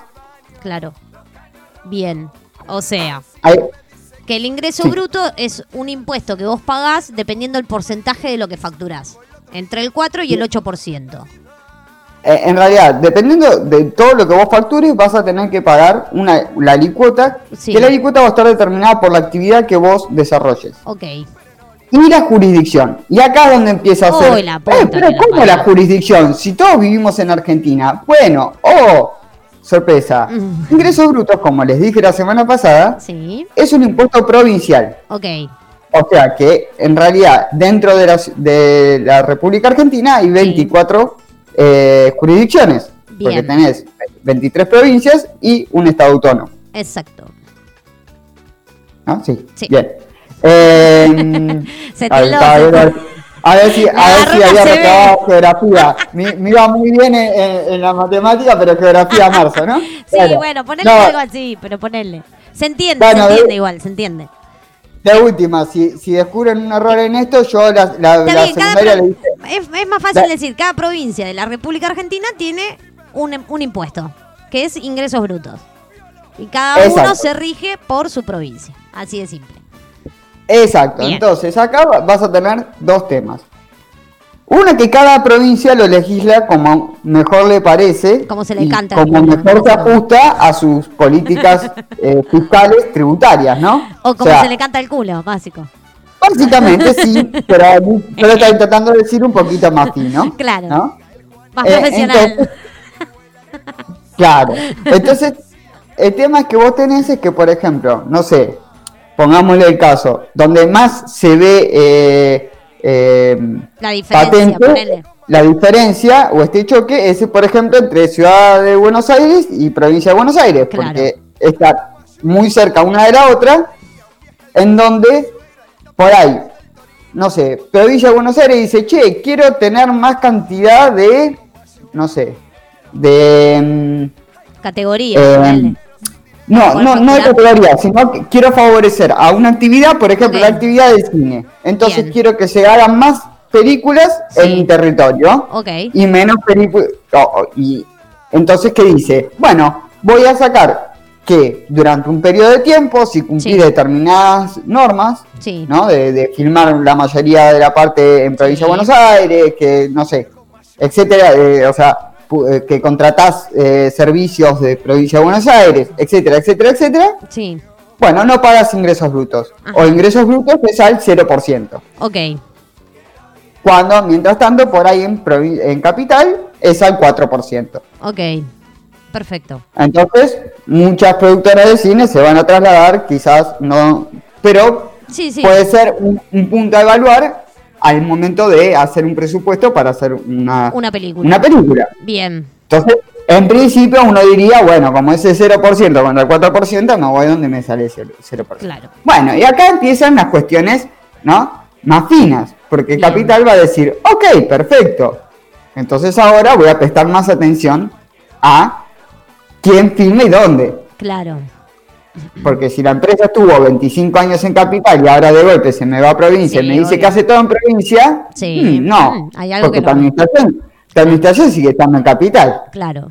Claro. Bien. O sea. que el ingreso bruto es un impuesto que vos pagás dependiendo del porcentaje de lo que facturás. Entre el 4 y el 8%. Eh, en realidad, dependiendo de todo lo que vos factures, vas a tener que pagar una, la alicuota, que la alicuota va a estar determinada por la actividad que vos desarrolles. Ok. Y la jurisdicción. Y acá es donde empieza a ser... La eh, pero ¿cómo la, jurisdicción? Si todos vivimos en Argentina. Bueno, oh, sorpresa. Mm. Ingresos brutos, como les dije la semana pasada, sí. es un impuesto provincial. Ok. O sea que en realidad dentro de la, de la República Argentina hay 24 eh, jurisdicciones, porque tenés 23 provincias y un estado autónomo. Exacto. ¿No? Sí. Bien. Eh, se a, ver, a, ver, si, a ver si había recabado geografía. Me, me, iba muy bien en, en, la matemática, pero geografía marzo, ¿no? Sí, bueno, ponele algo así, pero ponerle. Se entiende, se entiende igual, se entiende. De última, si, si descubren un error en esto, yo la, la, la secundaria le dice... Es, es, más fácil decir, cada provincia de la República Argentina tiene un, un impuesto, que es ingresos brutos. Y cada uno se rige por su provincia. Así de simple. Exacto. Entonces, acá vas a tener dos temas. Una que cada provincia lo legisla como mejor le parece. Como se le canta. Como mejor se ajusta a sus políticas eh, fiscales tributarias, ¿no? O como se le canta el culo, básico. Básicamente sí, pero, pero está tratando de decir un poquito más fino. Claro. ¿no? Más profesional. claro. Entonces, el tema que vos tenés es que, por ejemplo, no sé, pongámosle el caso, donde más se ve... Eh, eh, la diferencia, patente, la diferencia o este choque es, por ejemplo, entre Ciudad de Buenos Aires y Provincia de Buenos Aires, porque está muy cerca una de la otra, en donde por ahí, no sé, Provincia de Buenos Aires dice, che, quiero tener más cantidad de, no sé, de... Mm, categoría. Eh, no, no, no de categoría, sino que quiero favorecer a una actividad, por ejemplo, la actividad del cine. Entonces quiero que se hagan más películas en mi territorio y menos películas. y entonces, ¿qué dice? Bueno, voy a sacar que durante un periodo de tiempo, si cumplí determinadas normas, ¿no? De, filmar la mayoría de la parte en provincia de Buenos Aires, que no sé, etcétera, eh, o sea, que contratás eh, servicios de provincia de Buenos Aires, etcétera, etcétera, etcétera. Sí. Bueno, no pagas ingresos brutos. O ingresos brutos es al 0%. Ok. Cuando, mientras tanto, por ahí en, en capital es al 4%. Ok. Perfecto. Entonces, muchas productoras de cine se van a trasladar, quizás no, pero puede ser un, punto a evaluar al momento de hacer un presupuesto para hacer una, una película. Una película. Bien. Entonces, en principio uno diría, bueno, como ese 0% contra el 4%, no voy donde me sale ese 0%. Claro. Bueno, y acá empiezan las cuestiones, ¿no? Más finas, porque Capital va a decir, ok, perfecto. Entonces ahora voy a prestar más atención a quién filma y dónde. Claro. Porque si la empresa estuvo 25 años en capital y ahora de golpe se me va a provincia y me dice que hace todo en provincia, sí. Mm, no, mm, Hay algo porque que administración, la administración sigue estando en capital. Claro.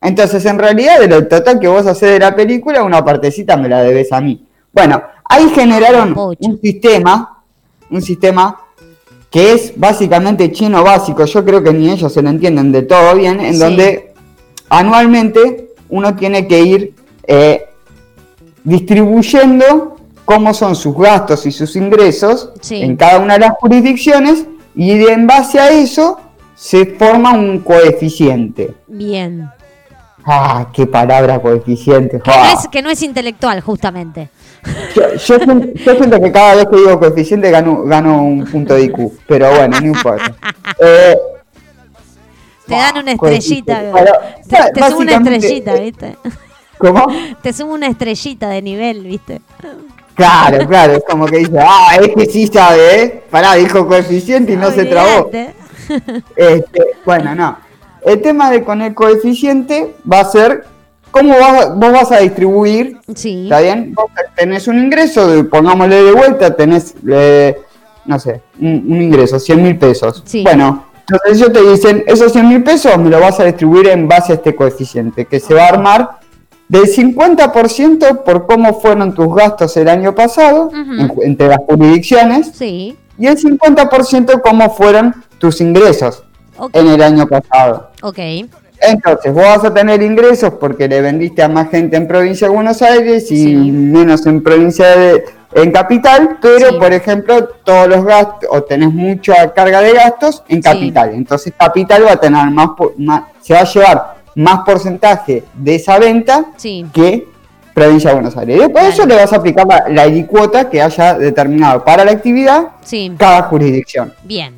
Entonces, en realidad, de lo total que vos haces de la película, una partecita me la debes a mí. Bueno, ahí generaron un sistema, un sistema que es básicamente chino básico, yo creo que ni ellos se lo entienden de todo bien, en donde anualmente uno tiene que ir eh, distribuyendo cómo son sus gastos y sus ingresos en cada una de las jurisdicciones y en base a eso se forma un coeficiente. Bien. Ah, qué palabra coeficiente. Que, no es, que no es intelectual, justamente. Yo, siento que cada vez que digo coeficiente gano, gano un punto de IQ, pero bueno, no importa. Eh, te dan una estrellita. te, sumo una estrellita, ¿viste? ¿Cómo? Te sumo una estrellita de nivel, ¿viste? Claro, claro, es como que dice, ah, es que sí sabe, ¿eh? Pará, dijo coeficiente y no se trabó. Este, bueno, no. El tema de con el coeficiente va a ser cómo vos vas a distribuir. Sí. ¿Está bien? Vos tenés un ingreso, pongámosle de vuelta, tenés, eh, no sé, un, un ingreso, 100 mil pesos. Sí. Bueno, entonces ellos te dicen, esos 100 mil pesos me lo vas a distribuir en base a este coeficiente, que se va a armar del 50% por cómo fueron tus gastos el año pasado, entre las jurisdicciones, y el 50% cómo fueron tus ingresos en el año pasado. Ok. Entonces, vos vas a tener ingresos porque le vendiste a más gente en provincia de Buenos Aires y menos en provincia de, en capital, pero por ejemplo, todos los gastos, o tenés mucha carga de gastos en capital. Entonces, capital va a tener más, se va a llevar más porcentaje de esa venta que provincia de Buenos Aires. Después de eso le vas a aplicar la, la cuota que haya determinado para la actividad cada jurisdicción. Bien.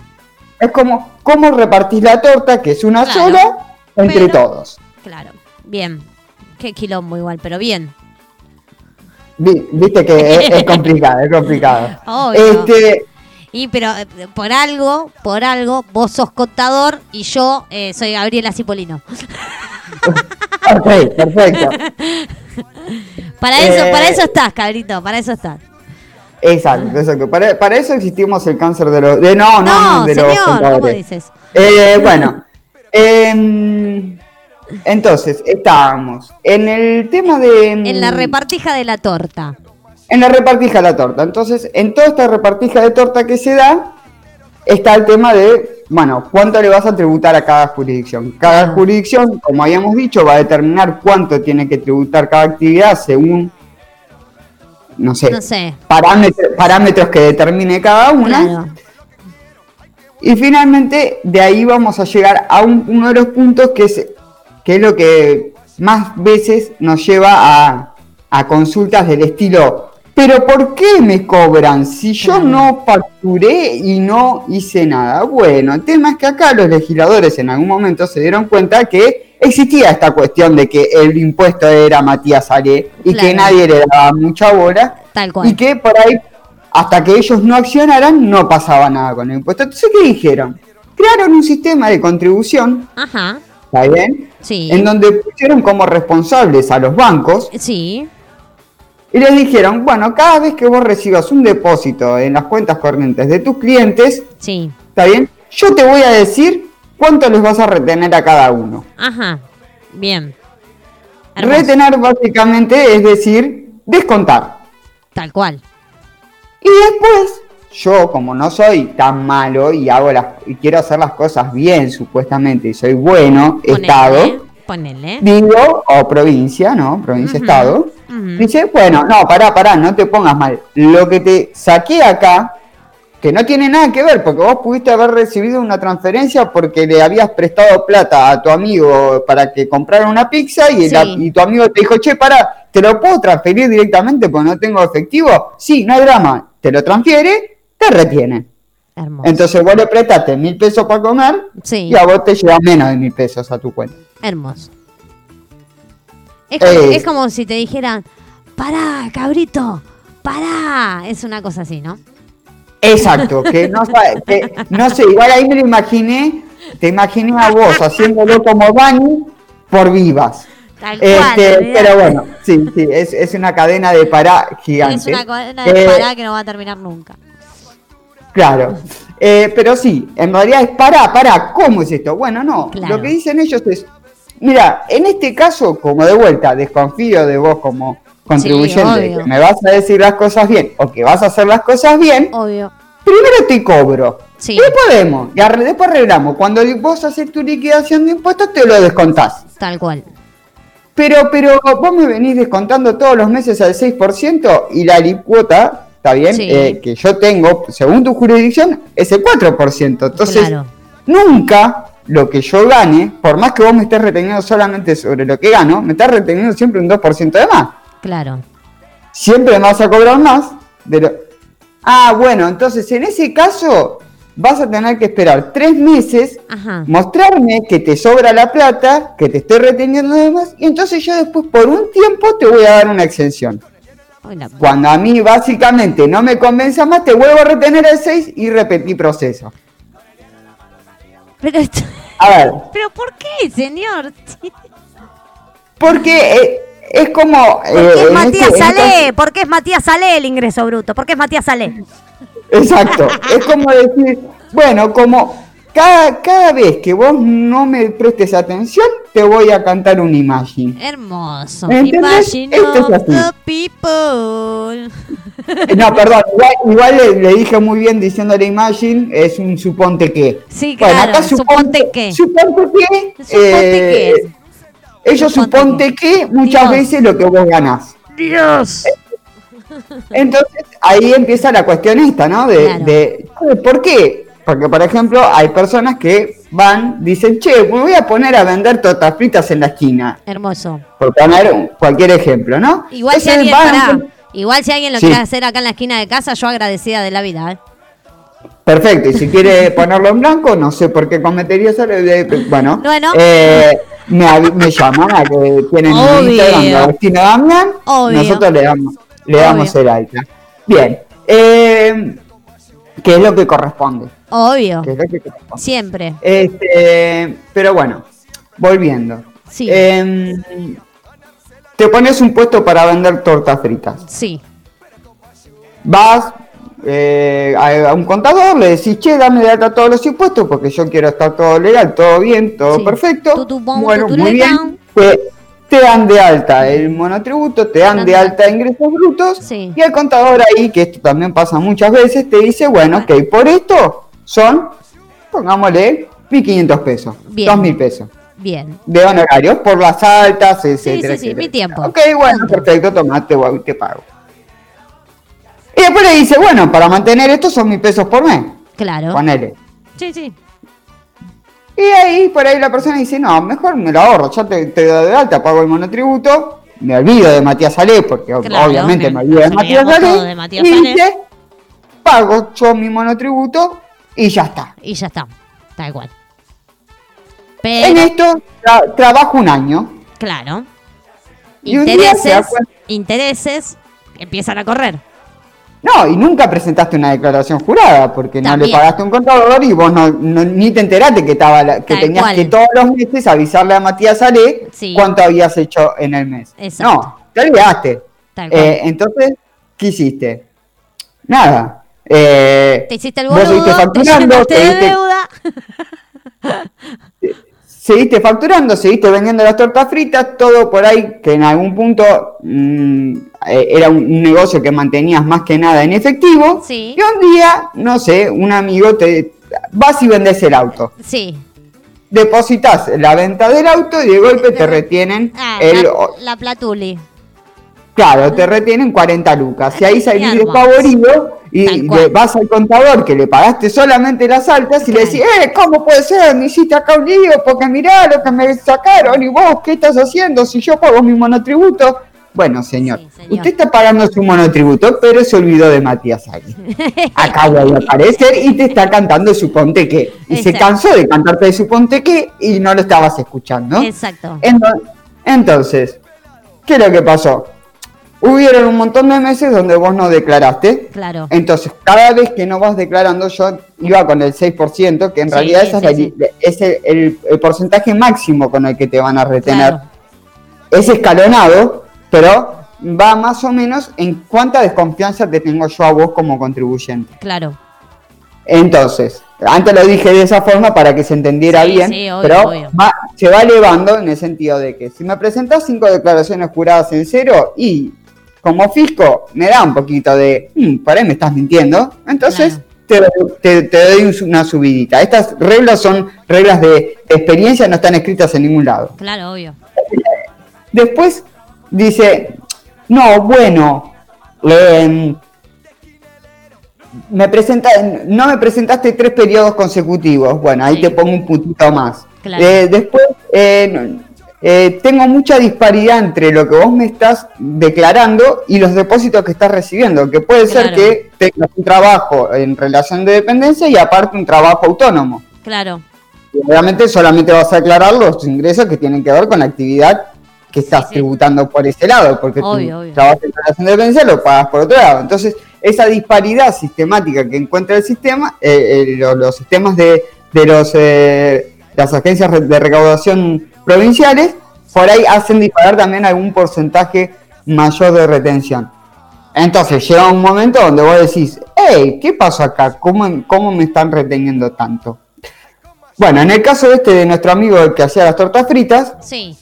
Es como cómo repartís la torta, que es una sola, entre todos. Claro, bien. Qué quilombo igual, pero bien. Viste que es, complicado, es complicado. Este, y pero eh, por algo, por algo, vos sos contador y yo eh, soy Gabriela Cipolino. ok, perfecto. Para eso, para eso estás, cabrito, para eso estás. Exacto, exacto. Para, para eso existimos el cáncer de los... De, no, no, no de señor, los ¿cómo dices? Eh, bueno, eh, entonces, estábamos en el tema de... En la repartija de la torta. En la repartija de la torta. Entonces, en toda esta repartija de torta que se da, está el tema de, bueno, cuánto le vas a tributar a cada jurisdicción. Cada jurisdicción, como habíamos dicho, va a determinar cuánto tiene que tributar cada actividad según, no sé, Parámetros, que determine cada una. Y finalmente, de ahí vamos a llegar a uno de los puntos que es que es lo que más veces nos lleva a, consultas del estilo, pero ¿por qué me cobran si yo no facturé y no hice nada? Bueno, el tema es que acá los legisladores en algún momento se dieron cuenta que existía esta cuestión de que el impuesto era Matías Ale y que nadie le daba mucha bola Tal cual. y que por ahí, hasta que ellos no accionaran, no pasaba nada con el impuesto. Entonces, ¿qué dijeron? Crearon un sistema de contribución. Ajá. ¿Está bien? Sí. En donde pusieron como responsables a los bancos Sí. Y les dijeron, bueno, cada vez que vos recibas un depósito en las cuentas corrientes de tus clientes, Sí. ¿está bien? Yo te voy a decir cuánto les vas a retener a cada uno. Ajá. Bien. Hermoso. Retener básicamente es decir, descontar. Tal cual. Y después, yo como no soy tan malo y hago las y quiero hacer las cosas bien supuestamente y soy bueno, estado, Ponele. digo, o provincia, ¿no? Provincia, estado. Dice, bueno, no, pará, pará, no te pongas mal. Lo que te saqué acá, que no tiene nada que ver, porque vos pudiste haber recibido una transferencia porque le habías prestado plata a tu amigo para que comprara una pizza y, la- Sí. y tu amigo te dijo, che, pará, ¿te lo puedo transferir directamente porque no tengo efectivo? Sí, no hay drama, te lo transfiere, te retiene. Hermoso. Entonces vos le prestaste mil pesos para comer Sí. y a vos te lleva menos de mil pesos a tu cuenta. Hermoso. Es como, Eh. es como si te dijeran, pará, cabrito, pará. Es una cosa así, ¿no? Exacto, que no, que no sé, igual ahí me lo imaginé, te imaginé a vos haciéndolo como Dani por vivas. Tal cual. Este, pero bueno, sí, sí, es, es una cadena de pará gigante. Es una cadena de Eh, pará que no va a terminar nunca. Claro, Eh, pero sí, en realidad es pará, pará, ¿cómo es esto? Bueno, no, Claro. lo que dicen ellos es, mira, en este caso, como de vuelta, desconfío de vos como contribuyente, obvio. que me vas a decir las cosas bien o que vas a hacer las cosas bien, Obvio. primero te cobro. Sí. Y arre- después arreglamos. Cuando vos haces tu liquidación de impuestos, te lo descontás. Tal cual. Pero, pero vos me venís descontando todos los meses al 6% y la alicuota, ¿está bien? Sí. Eh, que yo tengo, según tu jurisdicción, es el 4%. Entonces, Claro. nunca lo que yo gane, por más que vos me estés reteniendo solamente sobre lo que gano, me estás reteniendo siempre un 2% de más. Claro. Siempre me vas a cobrar más de lo... Ah, bueno, entonces en ese caso vas a tener que esperar tres meses Ajá. mostrarme que te sobra la plata, que te estoy reteniendo de más, y entonces yo después por un tiempo te voy a dar una exención. Cuando a mí básicamente no me convenza más, te vuelvo a retener el 6 y repetí proceso. Pero, esto- A ver, pero ¿por qué, señor? porque eh, es como... ¿Por qué es en Matías este- Salé? ¿Por qué es Matías Salé el ingreso bruto? ¿Por qué es Matías Salé? Exacto, es como decir, bueno, como cada, cada vez que vos no me prestes atención, te voy a cantar un Imagine. Hermoso. ¿Entendés? Imagine Esto es all así. the people. Eh, No, perdón, igual, igual le, le dije muy bien diciéndole Imagine, es un suponte que. Sí, claro, suponte que. Suponte que. Suponte eh, que. Ellos Suponte suponte que muchas Dios. veces lo que vos ganás. Dios. Entonces ahí empieza la cuestión esta, ¿no? De, Claro. de ¿por qué? Porque, por ejemplo, hay personas que van, dicen, che, me voy a poner a vender tortas fritas en la esquina. Hermoso. Por poner cualquier ejemplo, ¿no? Igual si alguien, van- igual si alguien lo Sí. quiere hacer acá en la esquina de casa, yo agradecida de la vida, ¿eh? Perfecto, y si quiere ponerlo en blanco, no sé por qué cometería eso. Bueno, Bueno. eh, me, me llaman a que tienen Obvio. Instagram, Agustina Damián, nosotros le damos, le Obvio. damos el alta. Bien, eh, ¿qué es lo que corresponde? Obvio. ¿Qué es lo que corresponde? Siempre. Este, pero bueno, volviendo. Sí. Em, te pones un puesto para vender tortas fritas. Sí. Vas eh, a, a un contador, le decís, che, dame de alta todos los impuestos porque yo quiero estar todo legal, todo bien, todo Sí. perfecto. Tutupón, bueno, muy tutulecán. bien. Te, te dan de alta el monotributo, te dan de de alta ingresos brutos Sí. y el contador ahí, que esto también pasa muchas veces, te dice, bueno, ok, por esto son, pongámosle, 1.500 pesos, Bien. 2.000 pesos Bien. de honorarios por las altas, etcétera, sí, sí, etcétera. mi tiempo. Ok, bueno, perfecto, toma, te, voy- te pago. Y después le dice, bueno, para mantener esto son mil pesos por mes, Claro. ponele. Sí, sí. Y ahí, por ahí la persona dice, no, mejor me lo ahorro, ya te, te doy de alta, pago el monotributo, me olvido de Matías Ale, porque obviamente me olvido de Matías Ale, y dice, pago yo mi monotributo y ya está. Y ya está, tal cual. En esto trabajo un año. Claro. intereses, intereses empiezan a correr. No, y nunca presentaste una declaración jurada, porque no le pagaste un contador y vos no, ni te enteraste que estaba que tenías que todos los meses avisarle a Matías Ale cuánto habías hecho en el mes. No, te olvidaste. Eh, entonces, ¿qué hiciste? Nada. Eh, te hiciste el boludo, vos seguiste facturando, te deuda. seguiste facturando, seguiste vendiendo las tortas fritas, todo por ahí que en algún punto mm, eh, era un, negocio que mantenías más que nada en efectivo. Y un día, no sé, un amigo te vas y vendes el auto. Sí. Depositas la venta del auto y de golpe te retienen ah, el, la platuli. Claro, te retienen 40 lucas. Y ahí salís despavorido y vas al contador que le pagaste solamente las altas y le decís, eh, ¿cómo puede ser? Me hiciste acá un lío porque mirá lo que me sacaron y vos, ¿qué estás haciendo si yo pago mi monotributo? Bueno, señor, usted está pagando su monotributo, pero se olvidó de Matías Agui. Acaba de aparecer y te está cantando su ponte que. Y se cansó de cantarte de su ponte que y no lo estabas escuchando. Exacto. Entonces, ¿qué es lo que pasó? Hubieron un montón de meses donde vos no declaraste. Claro. Entonces, cada vez que no vas declarando, yo iba con el 6%, que en realidad es, el, porcentaje máximo con el que te van a retener. Es escalonado, pero va más o menos en cuánta desconfianza te tengo yo a vos como contribuyente. Claro. Entonces, antes lo dije de esa forma para que se entendiera bien, pero se va elevando en el sentido de que si me presentas cinco declaraciones juradas en cero y como fisco me da un poquito de, hmm, por ahí me estás mintiendo, entonces te, doy una subidita. Estas reglas son reglas de, experiencia, no están escritas en ningún lado. Claro, obvio. Después dice, no, bueno, me presenta, no me presentaste tres periodos consecutivos. Bueno, ahí te pongo un puntito más. Eh, después, eh, eh, tengo mucha disparidad entre lo que vos me estás declarando y los depósitos que estás recibiendo, que puede ser que tengas un trabajo en relación de dependencia y aparte un trabajo autónomo. Claro. obviamente solamente vas a declarar los ingresos que tienen que ver con la actividad que estás tributando por ese lado, porque tu trabajo en relación de dependencia lo pagas por otro lado. Entonces, esa disparidad sistemática que encuentra el sistema, eh, eh, los, sistemas de, de los, las agencias de recaudación provinciales, por ahí hacen disparar también algún porcentaje mayor de retención. Entonces llega un momento donde vos decís, hey, ¿qué pasa acá? ¿Cómo, ¿Cómo me están reteniendo tanto? Bueno, en el caso este de nuestro amigo que hacía las tortas fritas, sí.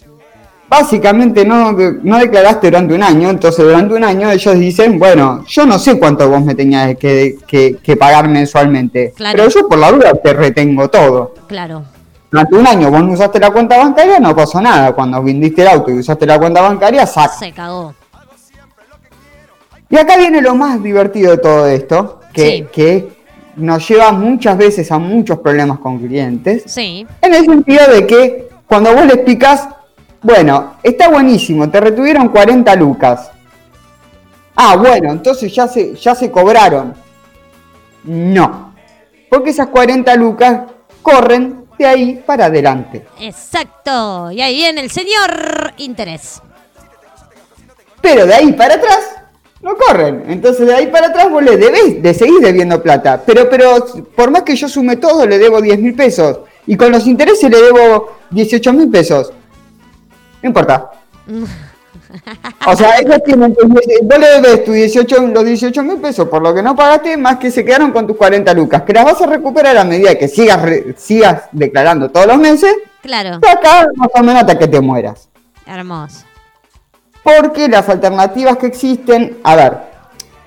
básicamente no, no declaraste durante un año, entonces durante un año ellos dicen, bueno, yo no sé cuánto vos me tenías que, que, pagar mensualmente, pero yo por la duda te retengo todo. Claro durante un año vos no usaste la cuenta bancaria, no pasó nada. Cuando vendiste el auto y usaste la cuenta bancaria, saca. Se cagó. Y acá viene lo más divertido de todo esto, que, que nos lleva muchas veces a muchos problemas con clientes. Sí. En el sentido de que cuando vos le explicas, bueno, está buenísimo, te retuvieron 40 lucas. Ah, bueno, entonces ya se, ya se cobraron. No. Porque esas 40 lucas corren de ahí para adelante. Exacto. Y ahí viene el señor interés. Pero de ahí para atrás no corren. Entonces de ahí para atrás vos le debés de seguir debiendo plata. Pero, pero por más que yo sume todo, le debo 10 mil pesos. Y con los intereses le debo 18 mil pesos. No importa. O sea, ellos tienen, vos le debes tu 18, los 18 mil pesos por lo que no pagaste, más que se quedaron con tus 40 lucas, que las vas a recuperar a medida que sigas, sigas declarando todos los meses. Claro. Y acá más o menos hasta que te mueras. Hermoso. Porque las alternativas que existen, a ver,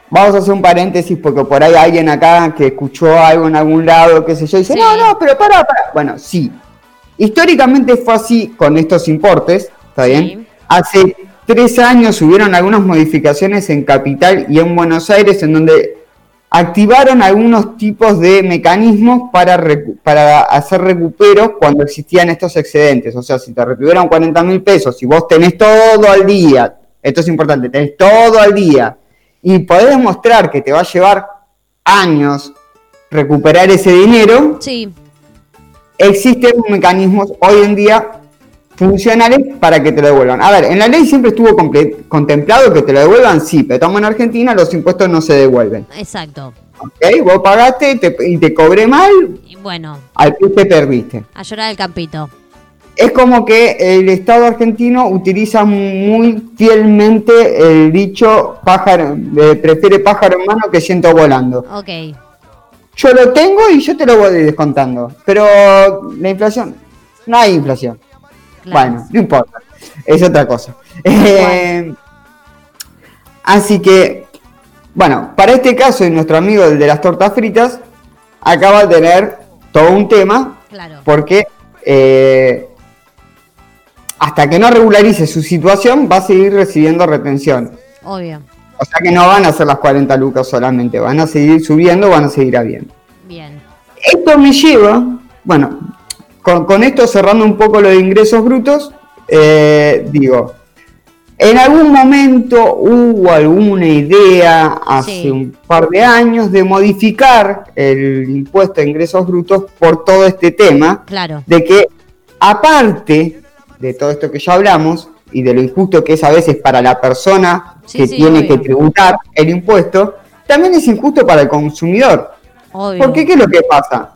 vamos a hacer un paréntesis porque por ahí alguien acá que escuchó algo en algún lado, qué sé yo, y dice, no, no, pero para, para. Bueno, sí. Históricamente fue así con estos importes, ¿está bien? Hace tres años hubieron algunas modificaciones en Capital y en Buenos Aires en donde activaron algunos tipos de mecanismos para, para hacer recupero cuando existían estos excedentes. O sea, si te retuvieron 40 mil pesos y vos tenés todo al día, esto es importante, tenés todo al día y podés demostrar que te va a llevar años recuperar ese dinero, sí. existen mecanismos hoy en día funcionales para que te lo devuelvan. A ver, en la ley siempre estuvo contemplado que te lo devuelvan, sí, pero estamos en Argentina, los impuestos no se devuelven. Exacto. Ok, vos pagaste y te, cobré mal. Y bueno. Al que te perdiste. A llorar el campito. Es como que el Estado argentino utiliza muy fielmente el dicho pájaro, eh, prefiere pájaro en mano que siento volando. Ok. Yo lo tengo y yo te lo voy descontando. Pero la inflación, no hay inflación. Bueno, no importa. Es otra cosa. Eh, así que, bueno, para este caso, y nuestro amigo el de las tortas fritas acaba de tener todo un tema. Claro. Porque eh, hasta que no regularice su situación, va a seguir recibiendo retención. Obvio. O sea que no van a ser las 40 lucas solamente, van a seguir subiendo, van a seguir habiendo. Bien. Esto me lleva, bueno, con, esto cerrando un poco lo de ingresos brutos, eh, digo, en algún momento hubo alguna idea hace un par de años de modificar el impuesto de ingresos brutos por todo este tema. Claro. De que aparte de todo esto que ya hablamos y de lo injusto que es a veces para la persona que tiene que tributar el impuesto, también es injusto para el consumidor. Obvio. Porque ¿qué es lo que pasa?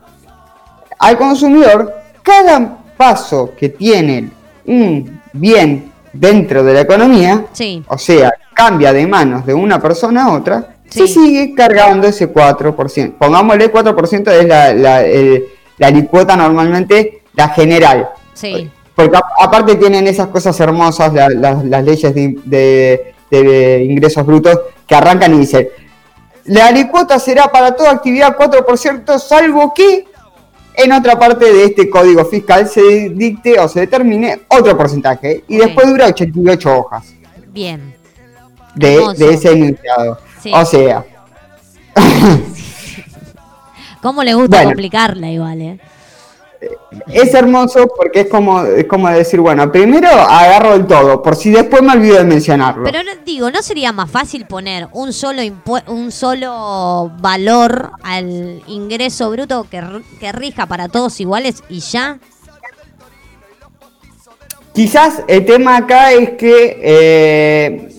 Al consumidor cada paso que tiene un bien dentro de la economía, o sea, cambia de manos de una persona a otra, se sigue cargando ese 4%. Pongámosle 4% es la, la, la alicuota normalmente, la general. Porque aparte tienen esas cosas hermosas, las leyes de, de, ingresos brutos, que arrancan y dicen, la alicuota será para toda actividad 4%, salvo que en otra parte de este código fiscal se dicte o se determine otro porcentaje y después dura 88 hojas. Bien. De, ese enunciado. O sea. ¿Cómo le gusta complicarla igual, eh? Es hermoso porque es como, es como decir, bueno, primero agarro el todo, por si después me olvido de mencionarlo. Pero digo, ¿no sería más fácil poner un solo un solo valor al ingreso bruto que, que rija para todos iguales y ya? Quizás el tema acá es que eh,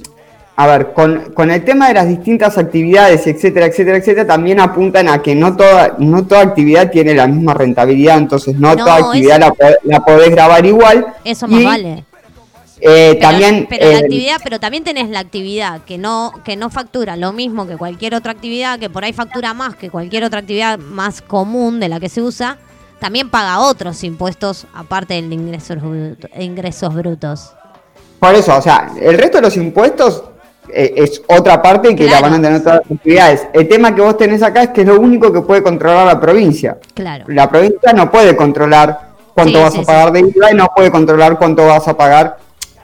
a ver, con, el tema de las distintas actividades, etcétera, etcétera, etcétera, también apuntan a que no toda, no toda actividad tiene la misma rentabilidad, entonces no, toda actividad la, podés grabar igual. Eso más vale. Eh, también, pero la actividad, pero también tenés la actividad que no, que no factura lo mismo que cualquier otra actividad, que por ahí factura más que cualquier otra actividad más común de la que se usa, también paga otros impuestos aparte del ingresos, ingresos brutos. Por eso, o sea, el resto de los impuestos eh, es otra parte que la van a tener todas las actividades. El tema que vos tenés acá es que es lo único que puede controlar la provincia. Claro. La provincia no puede controlar cuánto vas a pagar de IVA y no puede controlar cuánto vas a pagar,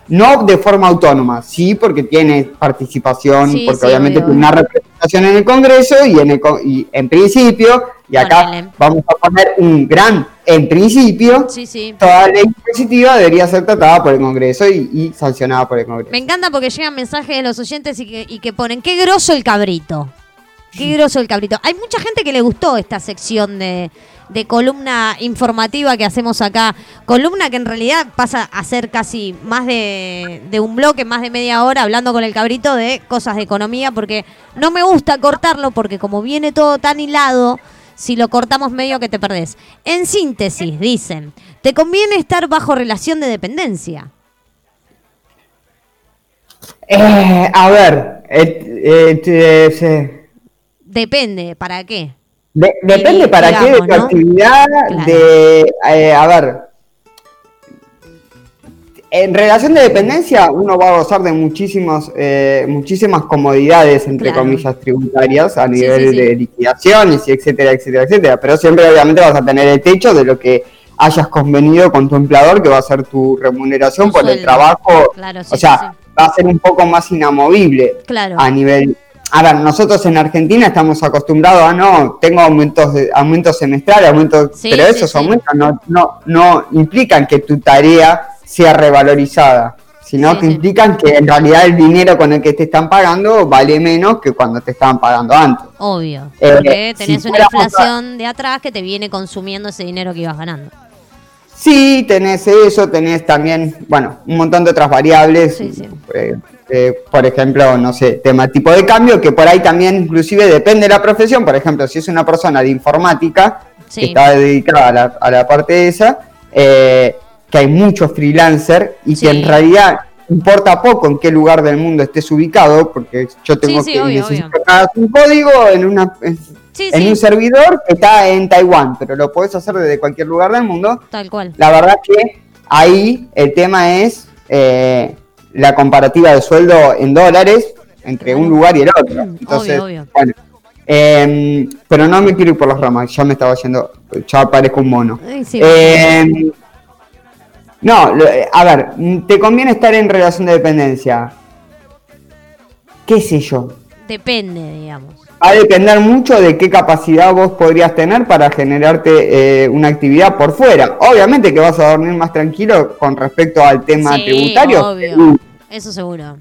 no de forma autónoma, sí porque tiene participación, porque obviamente tiene una representación en el Congreso y en, el, y en principio y acá vamos a poner un gran, en principio, toda ley positiva debería ser tratada por el Congreso y, sancionada por el Congreso. Me encanta porque llegan mensajes de los oyentes y que, y que ponen, qué groso el cabrito. Qué groso el cabrito. Hay mucha gente que le gustó esta sección de, de columna informativa que hacemos acá. Columna que en realidad pasa a ser casi más de, de, un bloque, más de media hora, hablando con el cabrito de cosas de economía, porque no me gusta cortarlo, porque como viene todo tan hilado, si lo cortamos medio que te perdés. En síntesis, dicen, te conviene estar bajo relación de dependencia. Eh, a ver, eh, eh, depende, ¿para qué? depende para qué de tu actividad, de, a ver, en relación de dependencia, uno va a gozar de muchísimos, eh, muchísimas comodidades, entre comillas, tributarias a nivel de liquidaciones y etcétera, etcétera, etcétera. Pero siempre, obviamente, vas a tener el techo de lo que hayas convenido con tu empleador, que va a ser tu remuneración por el trabajo. o sea, va a ser un poco más inamovible a nivel a ver, nosotros en Argentina estamos acostumbrados a no, tengo aumentos de, aumentos semestrales, aumentos, pero esos aumentos no, no, no implican que tu tarea sea revalorizada. sino que implican que en realidad el dinero con el que te están pagando vale menos que cuando te estaban pagando antes. Obvio, eh, porque tenés una inflación de atrás que te viene consumiendo ese dinero que ibas ganando. Sí, tenés eso, tenés también, bueno, un montón de otras variables. Eh, eh, por ejemplo, no sé, tema tipo de cambio, que por ahí también inclusive depende de la profesión. Por ejemplo, si es una persona de informática que está dedicada a la, a la parte esa, eh, que hay muchos freelancers y que en realidad importa poco en qué lugar del mundo estés ubicado, porque yo tengo que necesitar un código en una en un servidor que está en Taiwán, pero lo puedes hacer desde cualquier lugar del mundo. Tal cual. La verdad que ahí el tema es eh, la comparativa de sueldo en dólares entre un lugar y el otro. Entonces, bueno. Em, pero no me quiero ir por las ramas, ya me estaba yendo, ya parezco un mono. Eh, no, a ver, ¿te conviene estar en relación de dependencia? ¿Qué sé yo? Depende, digamos. Va a depender mucho de qué capacidad vos podrías tener para generarte eh, una actividad por fuera. Obviamente que vas a dormir más tranquilo con respecto al tema sí, tributario. Obvio. Eso seguro.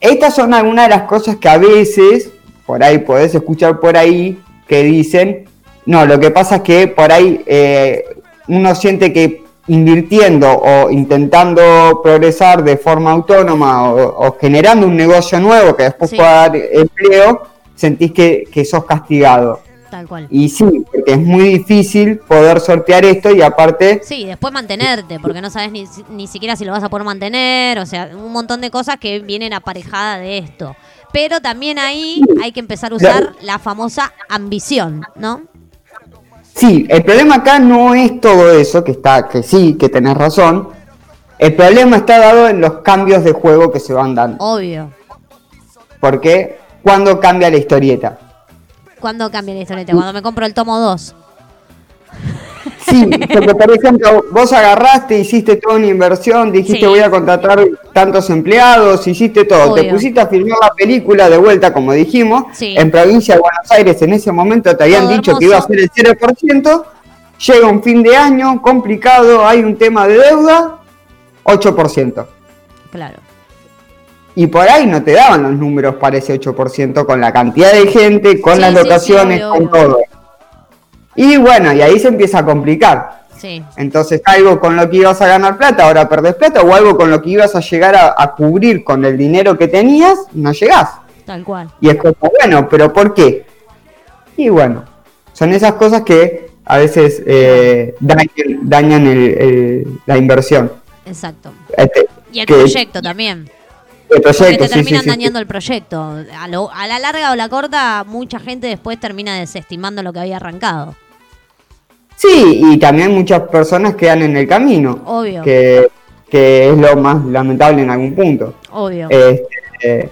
Estas son algunas de las cosas que a veces, por ahí podés escuchar por ahí, que dicen, no, lo que pasa es que por ahí eh, uno siente que invirtiendo o intentando progresar de forma autónoma o, generando un negocio nuevo que después pueda dar empleo, sentís que, que, sos castigado. Tal cual. Y sí, porque es muy difícil poder sortear esto y aparte... Sí, después mantenerte, porque no sabes ni, ni siquiera si lo vas a poder mantener, o sea, un montón de cosas que vienen aparejadas de esto. Pero también ahí hay que empezar a usar la famosa ambición, ¿no? Sí, el problema acá no es todo eso, que está, que sí, que tenés razón. El problema está dado en los cambios de juego que se van dando. Obvio. Porque cuando cambia la historieta. ¿Cuándo cambia la historieta? Cuando me compro el tomo 2. Sí, porque por ejemplo, vos agarraste, hiciste toda una inversión, dijiste voy a contratar tantos empleados, hiciste todo, te pusiste a filmar la película de vuelta, como dijimos, en provincia de Buenos Aires en ese momento te habían dicho que iba a ser el 0%, llega un fin de año complicado, hay un tema de deuda, 8%. Claro. Y por ahí no te daban los números para ese 8% con la cantidad de gente, con las locaciones, con todo. Y bueno, y ahí se empieza a complicar. Sí. Entonces, algo con lo que ibas a ganar plata, ahora perdés plata, o algo con lo que ibas a llegar a, cubrir con el dinero que tenías, no llegás. Tal cual. Y es como, bueno, pero ¿por qué? Y bueno, son esas cosas que a veces eh, dañan, la inversión. Exacto. Este, y el proyecto también. Proyecto, Porque te terminan dañando el proyecto. A, a la larga o la corta, mucha gente después termina desestimando lo que había arrancado. Sí, y también muchas personas quedan en el camino. Obvio. Que, es lo más lamentable en algún punto. Obvio. Este,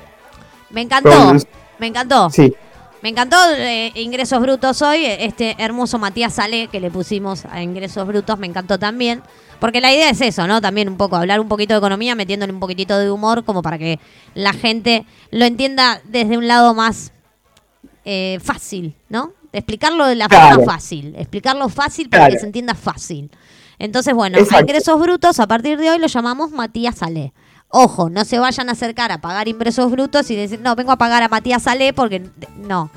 me encantó, me encantó. Sí. Me encantó eh, Ingresos Brutos hoy, este hermoso Matías Sale que le pusimos a Ingresos Brutos, me encantó también. Porque la idea es eso, ¿no? También un poco, hablar un poquito de economía, metiéndole un poquitito de humor, como para que la gente lo entienda desde un lado más eh, fácil, ¿no? explicarlo de la forma fácil, explicarlo fácil para que se entienda fácil. Entonces, bueno, a ingresos brutos, a partir de hoy lo llamamos Matías Salé. Ojo, no se vayan a acercar a pagar ingresos brutos y decir, no, vengo a pagar a Matías Salé porque no.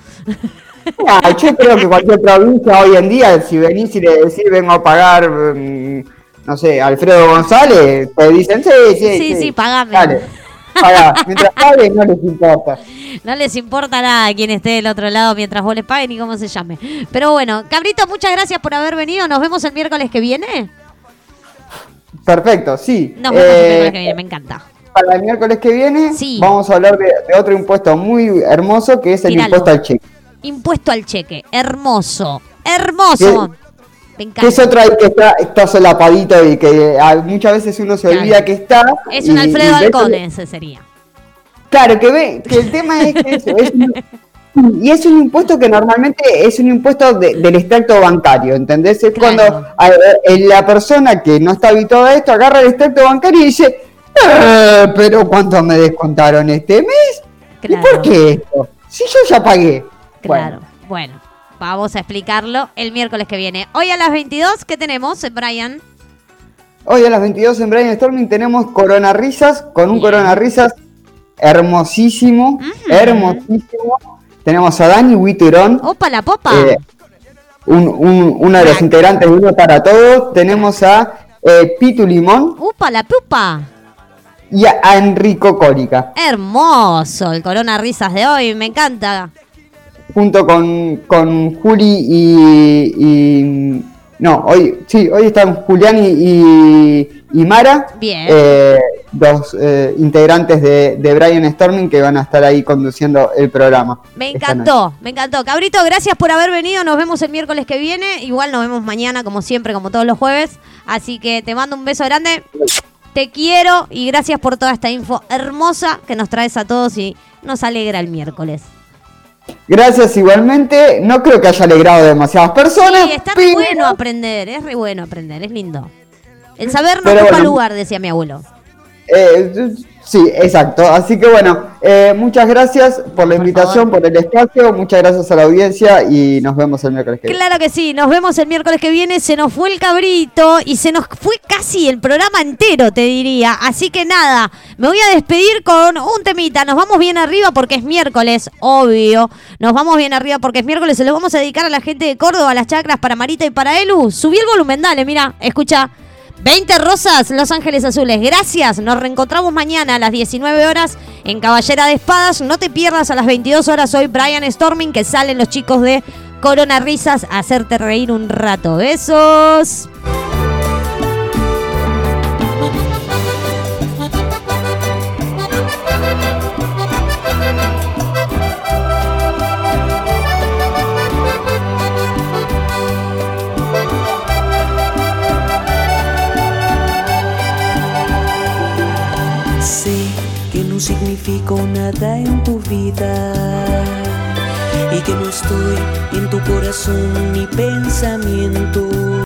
yo creo que cualquier provincia hoy en día, si venís y le decís vengo a pagar, mm, no sé, Alfredo González, te dicen, sí, sí, sí, sí, pagame. Mientras paguen no les importa. No les importa nada quién esté del otro lado mientras vos les paguen ni cómo se llame. Pero bueno, Cabrito, muchas gracias por haber venido. Nos vemos el miércoles que viene. Perfecto, sí. Nos vemos el miércoles que viene, me encanta. Para el miércoles que viene vamos a hablar de, otro impuesto muy hermoso que es el impuesto al cheque. Impuesto al cheque, hermoso, hermoso. Que es otro ahí que está, está solapadito y que ah, muchas veces uno se olvida que está. Es un Alfredo Alcón, ese sería. Claro, que ve, que el tema es que eso, es y es un impuesto que normalmente es un impuesto del extracto bancario, ¿entendés? Es cuando la persona que no está habituada a esto agarra el extracto bancario y dice, ah, pero ¿cuánto me descontaron este mes? ¿Y por qué esto? Si yo ya pagué. Claro, bueno vamos a explicarlo el miércoles que viene. Hoy a las 22, ¿qué tenemos, Brian? Hoy a las 22 en Brian Storming tenemos Corona Risas, con un Corona Risas hermosísimo, hermosísimo. Tenemos a Dani Huiturón. ¡Opa, la popa! Eh, uno de los integrantes de Uno para Todos. Tenemos a eh, Pitu Limón. ¡Upa, la pupa! Y a, Enrico Cólica. Hermoso el Corona Risas de hoy, me encanta. Junto con, con Juli y no, hoy sí, hoy están Julián y, Mara, Bien. Eh, dos eh, integrantes de, de, Brian Storming que van a estar ahí conduciendo el programa. Me encantó, me encantó. Cabrito, gracias por haber venido. Nos vemos el miércoles que viene. Igual nos vemos mañana, como siempre, como todos los jueves. Así que te mando un beso grande. Te quiero y gracias por toda esta info hermosa que nos traes a todos y nos alegra el miércoles. Gracias igualmente. No creo que haya alegrado a demasiadas personas. Sí, está muy bueno aprender, es re bueno aprender, es lindo. El saber no ocupa lugar, decía mi abuelo. Eh, Sí, exacto. Así que bueno, eh, muchas gracias por la invitación, por el espacio, muchas gracias a la audiencia y nos vemos el miércoles que viene. Claro que sí, nos vemos el miércoles que viene. Se nos fue el cabrito y se nos fue casi el programa entero, te diría. Así que nada, me voy a despedir con un temita. Nos vamos bien arriba porque es miércoles, obvio. Nos vamos bien arriba porque es miércoles. Se lo vamos a dedicar a la gente de Córdoba, a las chacras, para Marita y para Elu. Subí el volumen, dale, mira, escucha. 20 rosas, Los Ángeles Azules. Gracias. Nos reencontramos mañana a las 19 horas en Caballera de Espadas. No te pierdas a las 22 horas hoy Brian Storming, que salen los chicos de Corona Risas a hacerte reír un rato. Besos. Significo nada en tu vida y que no estoy en tu corazón ni pensamiento.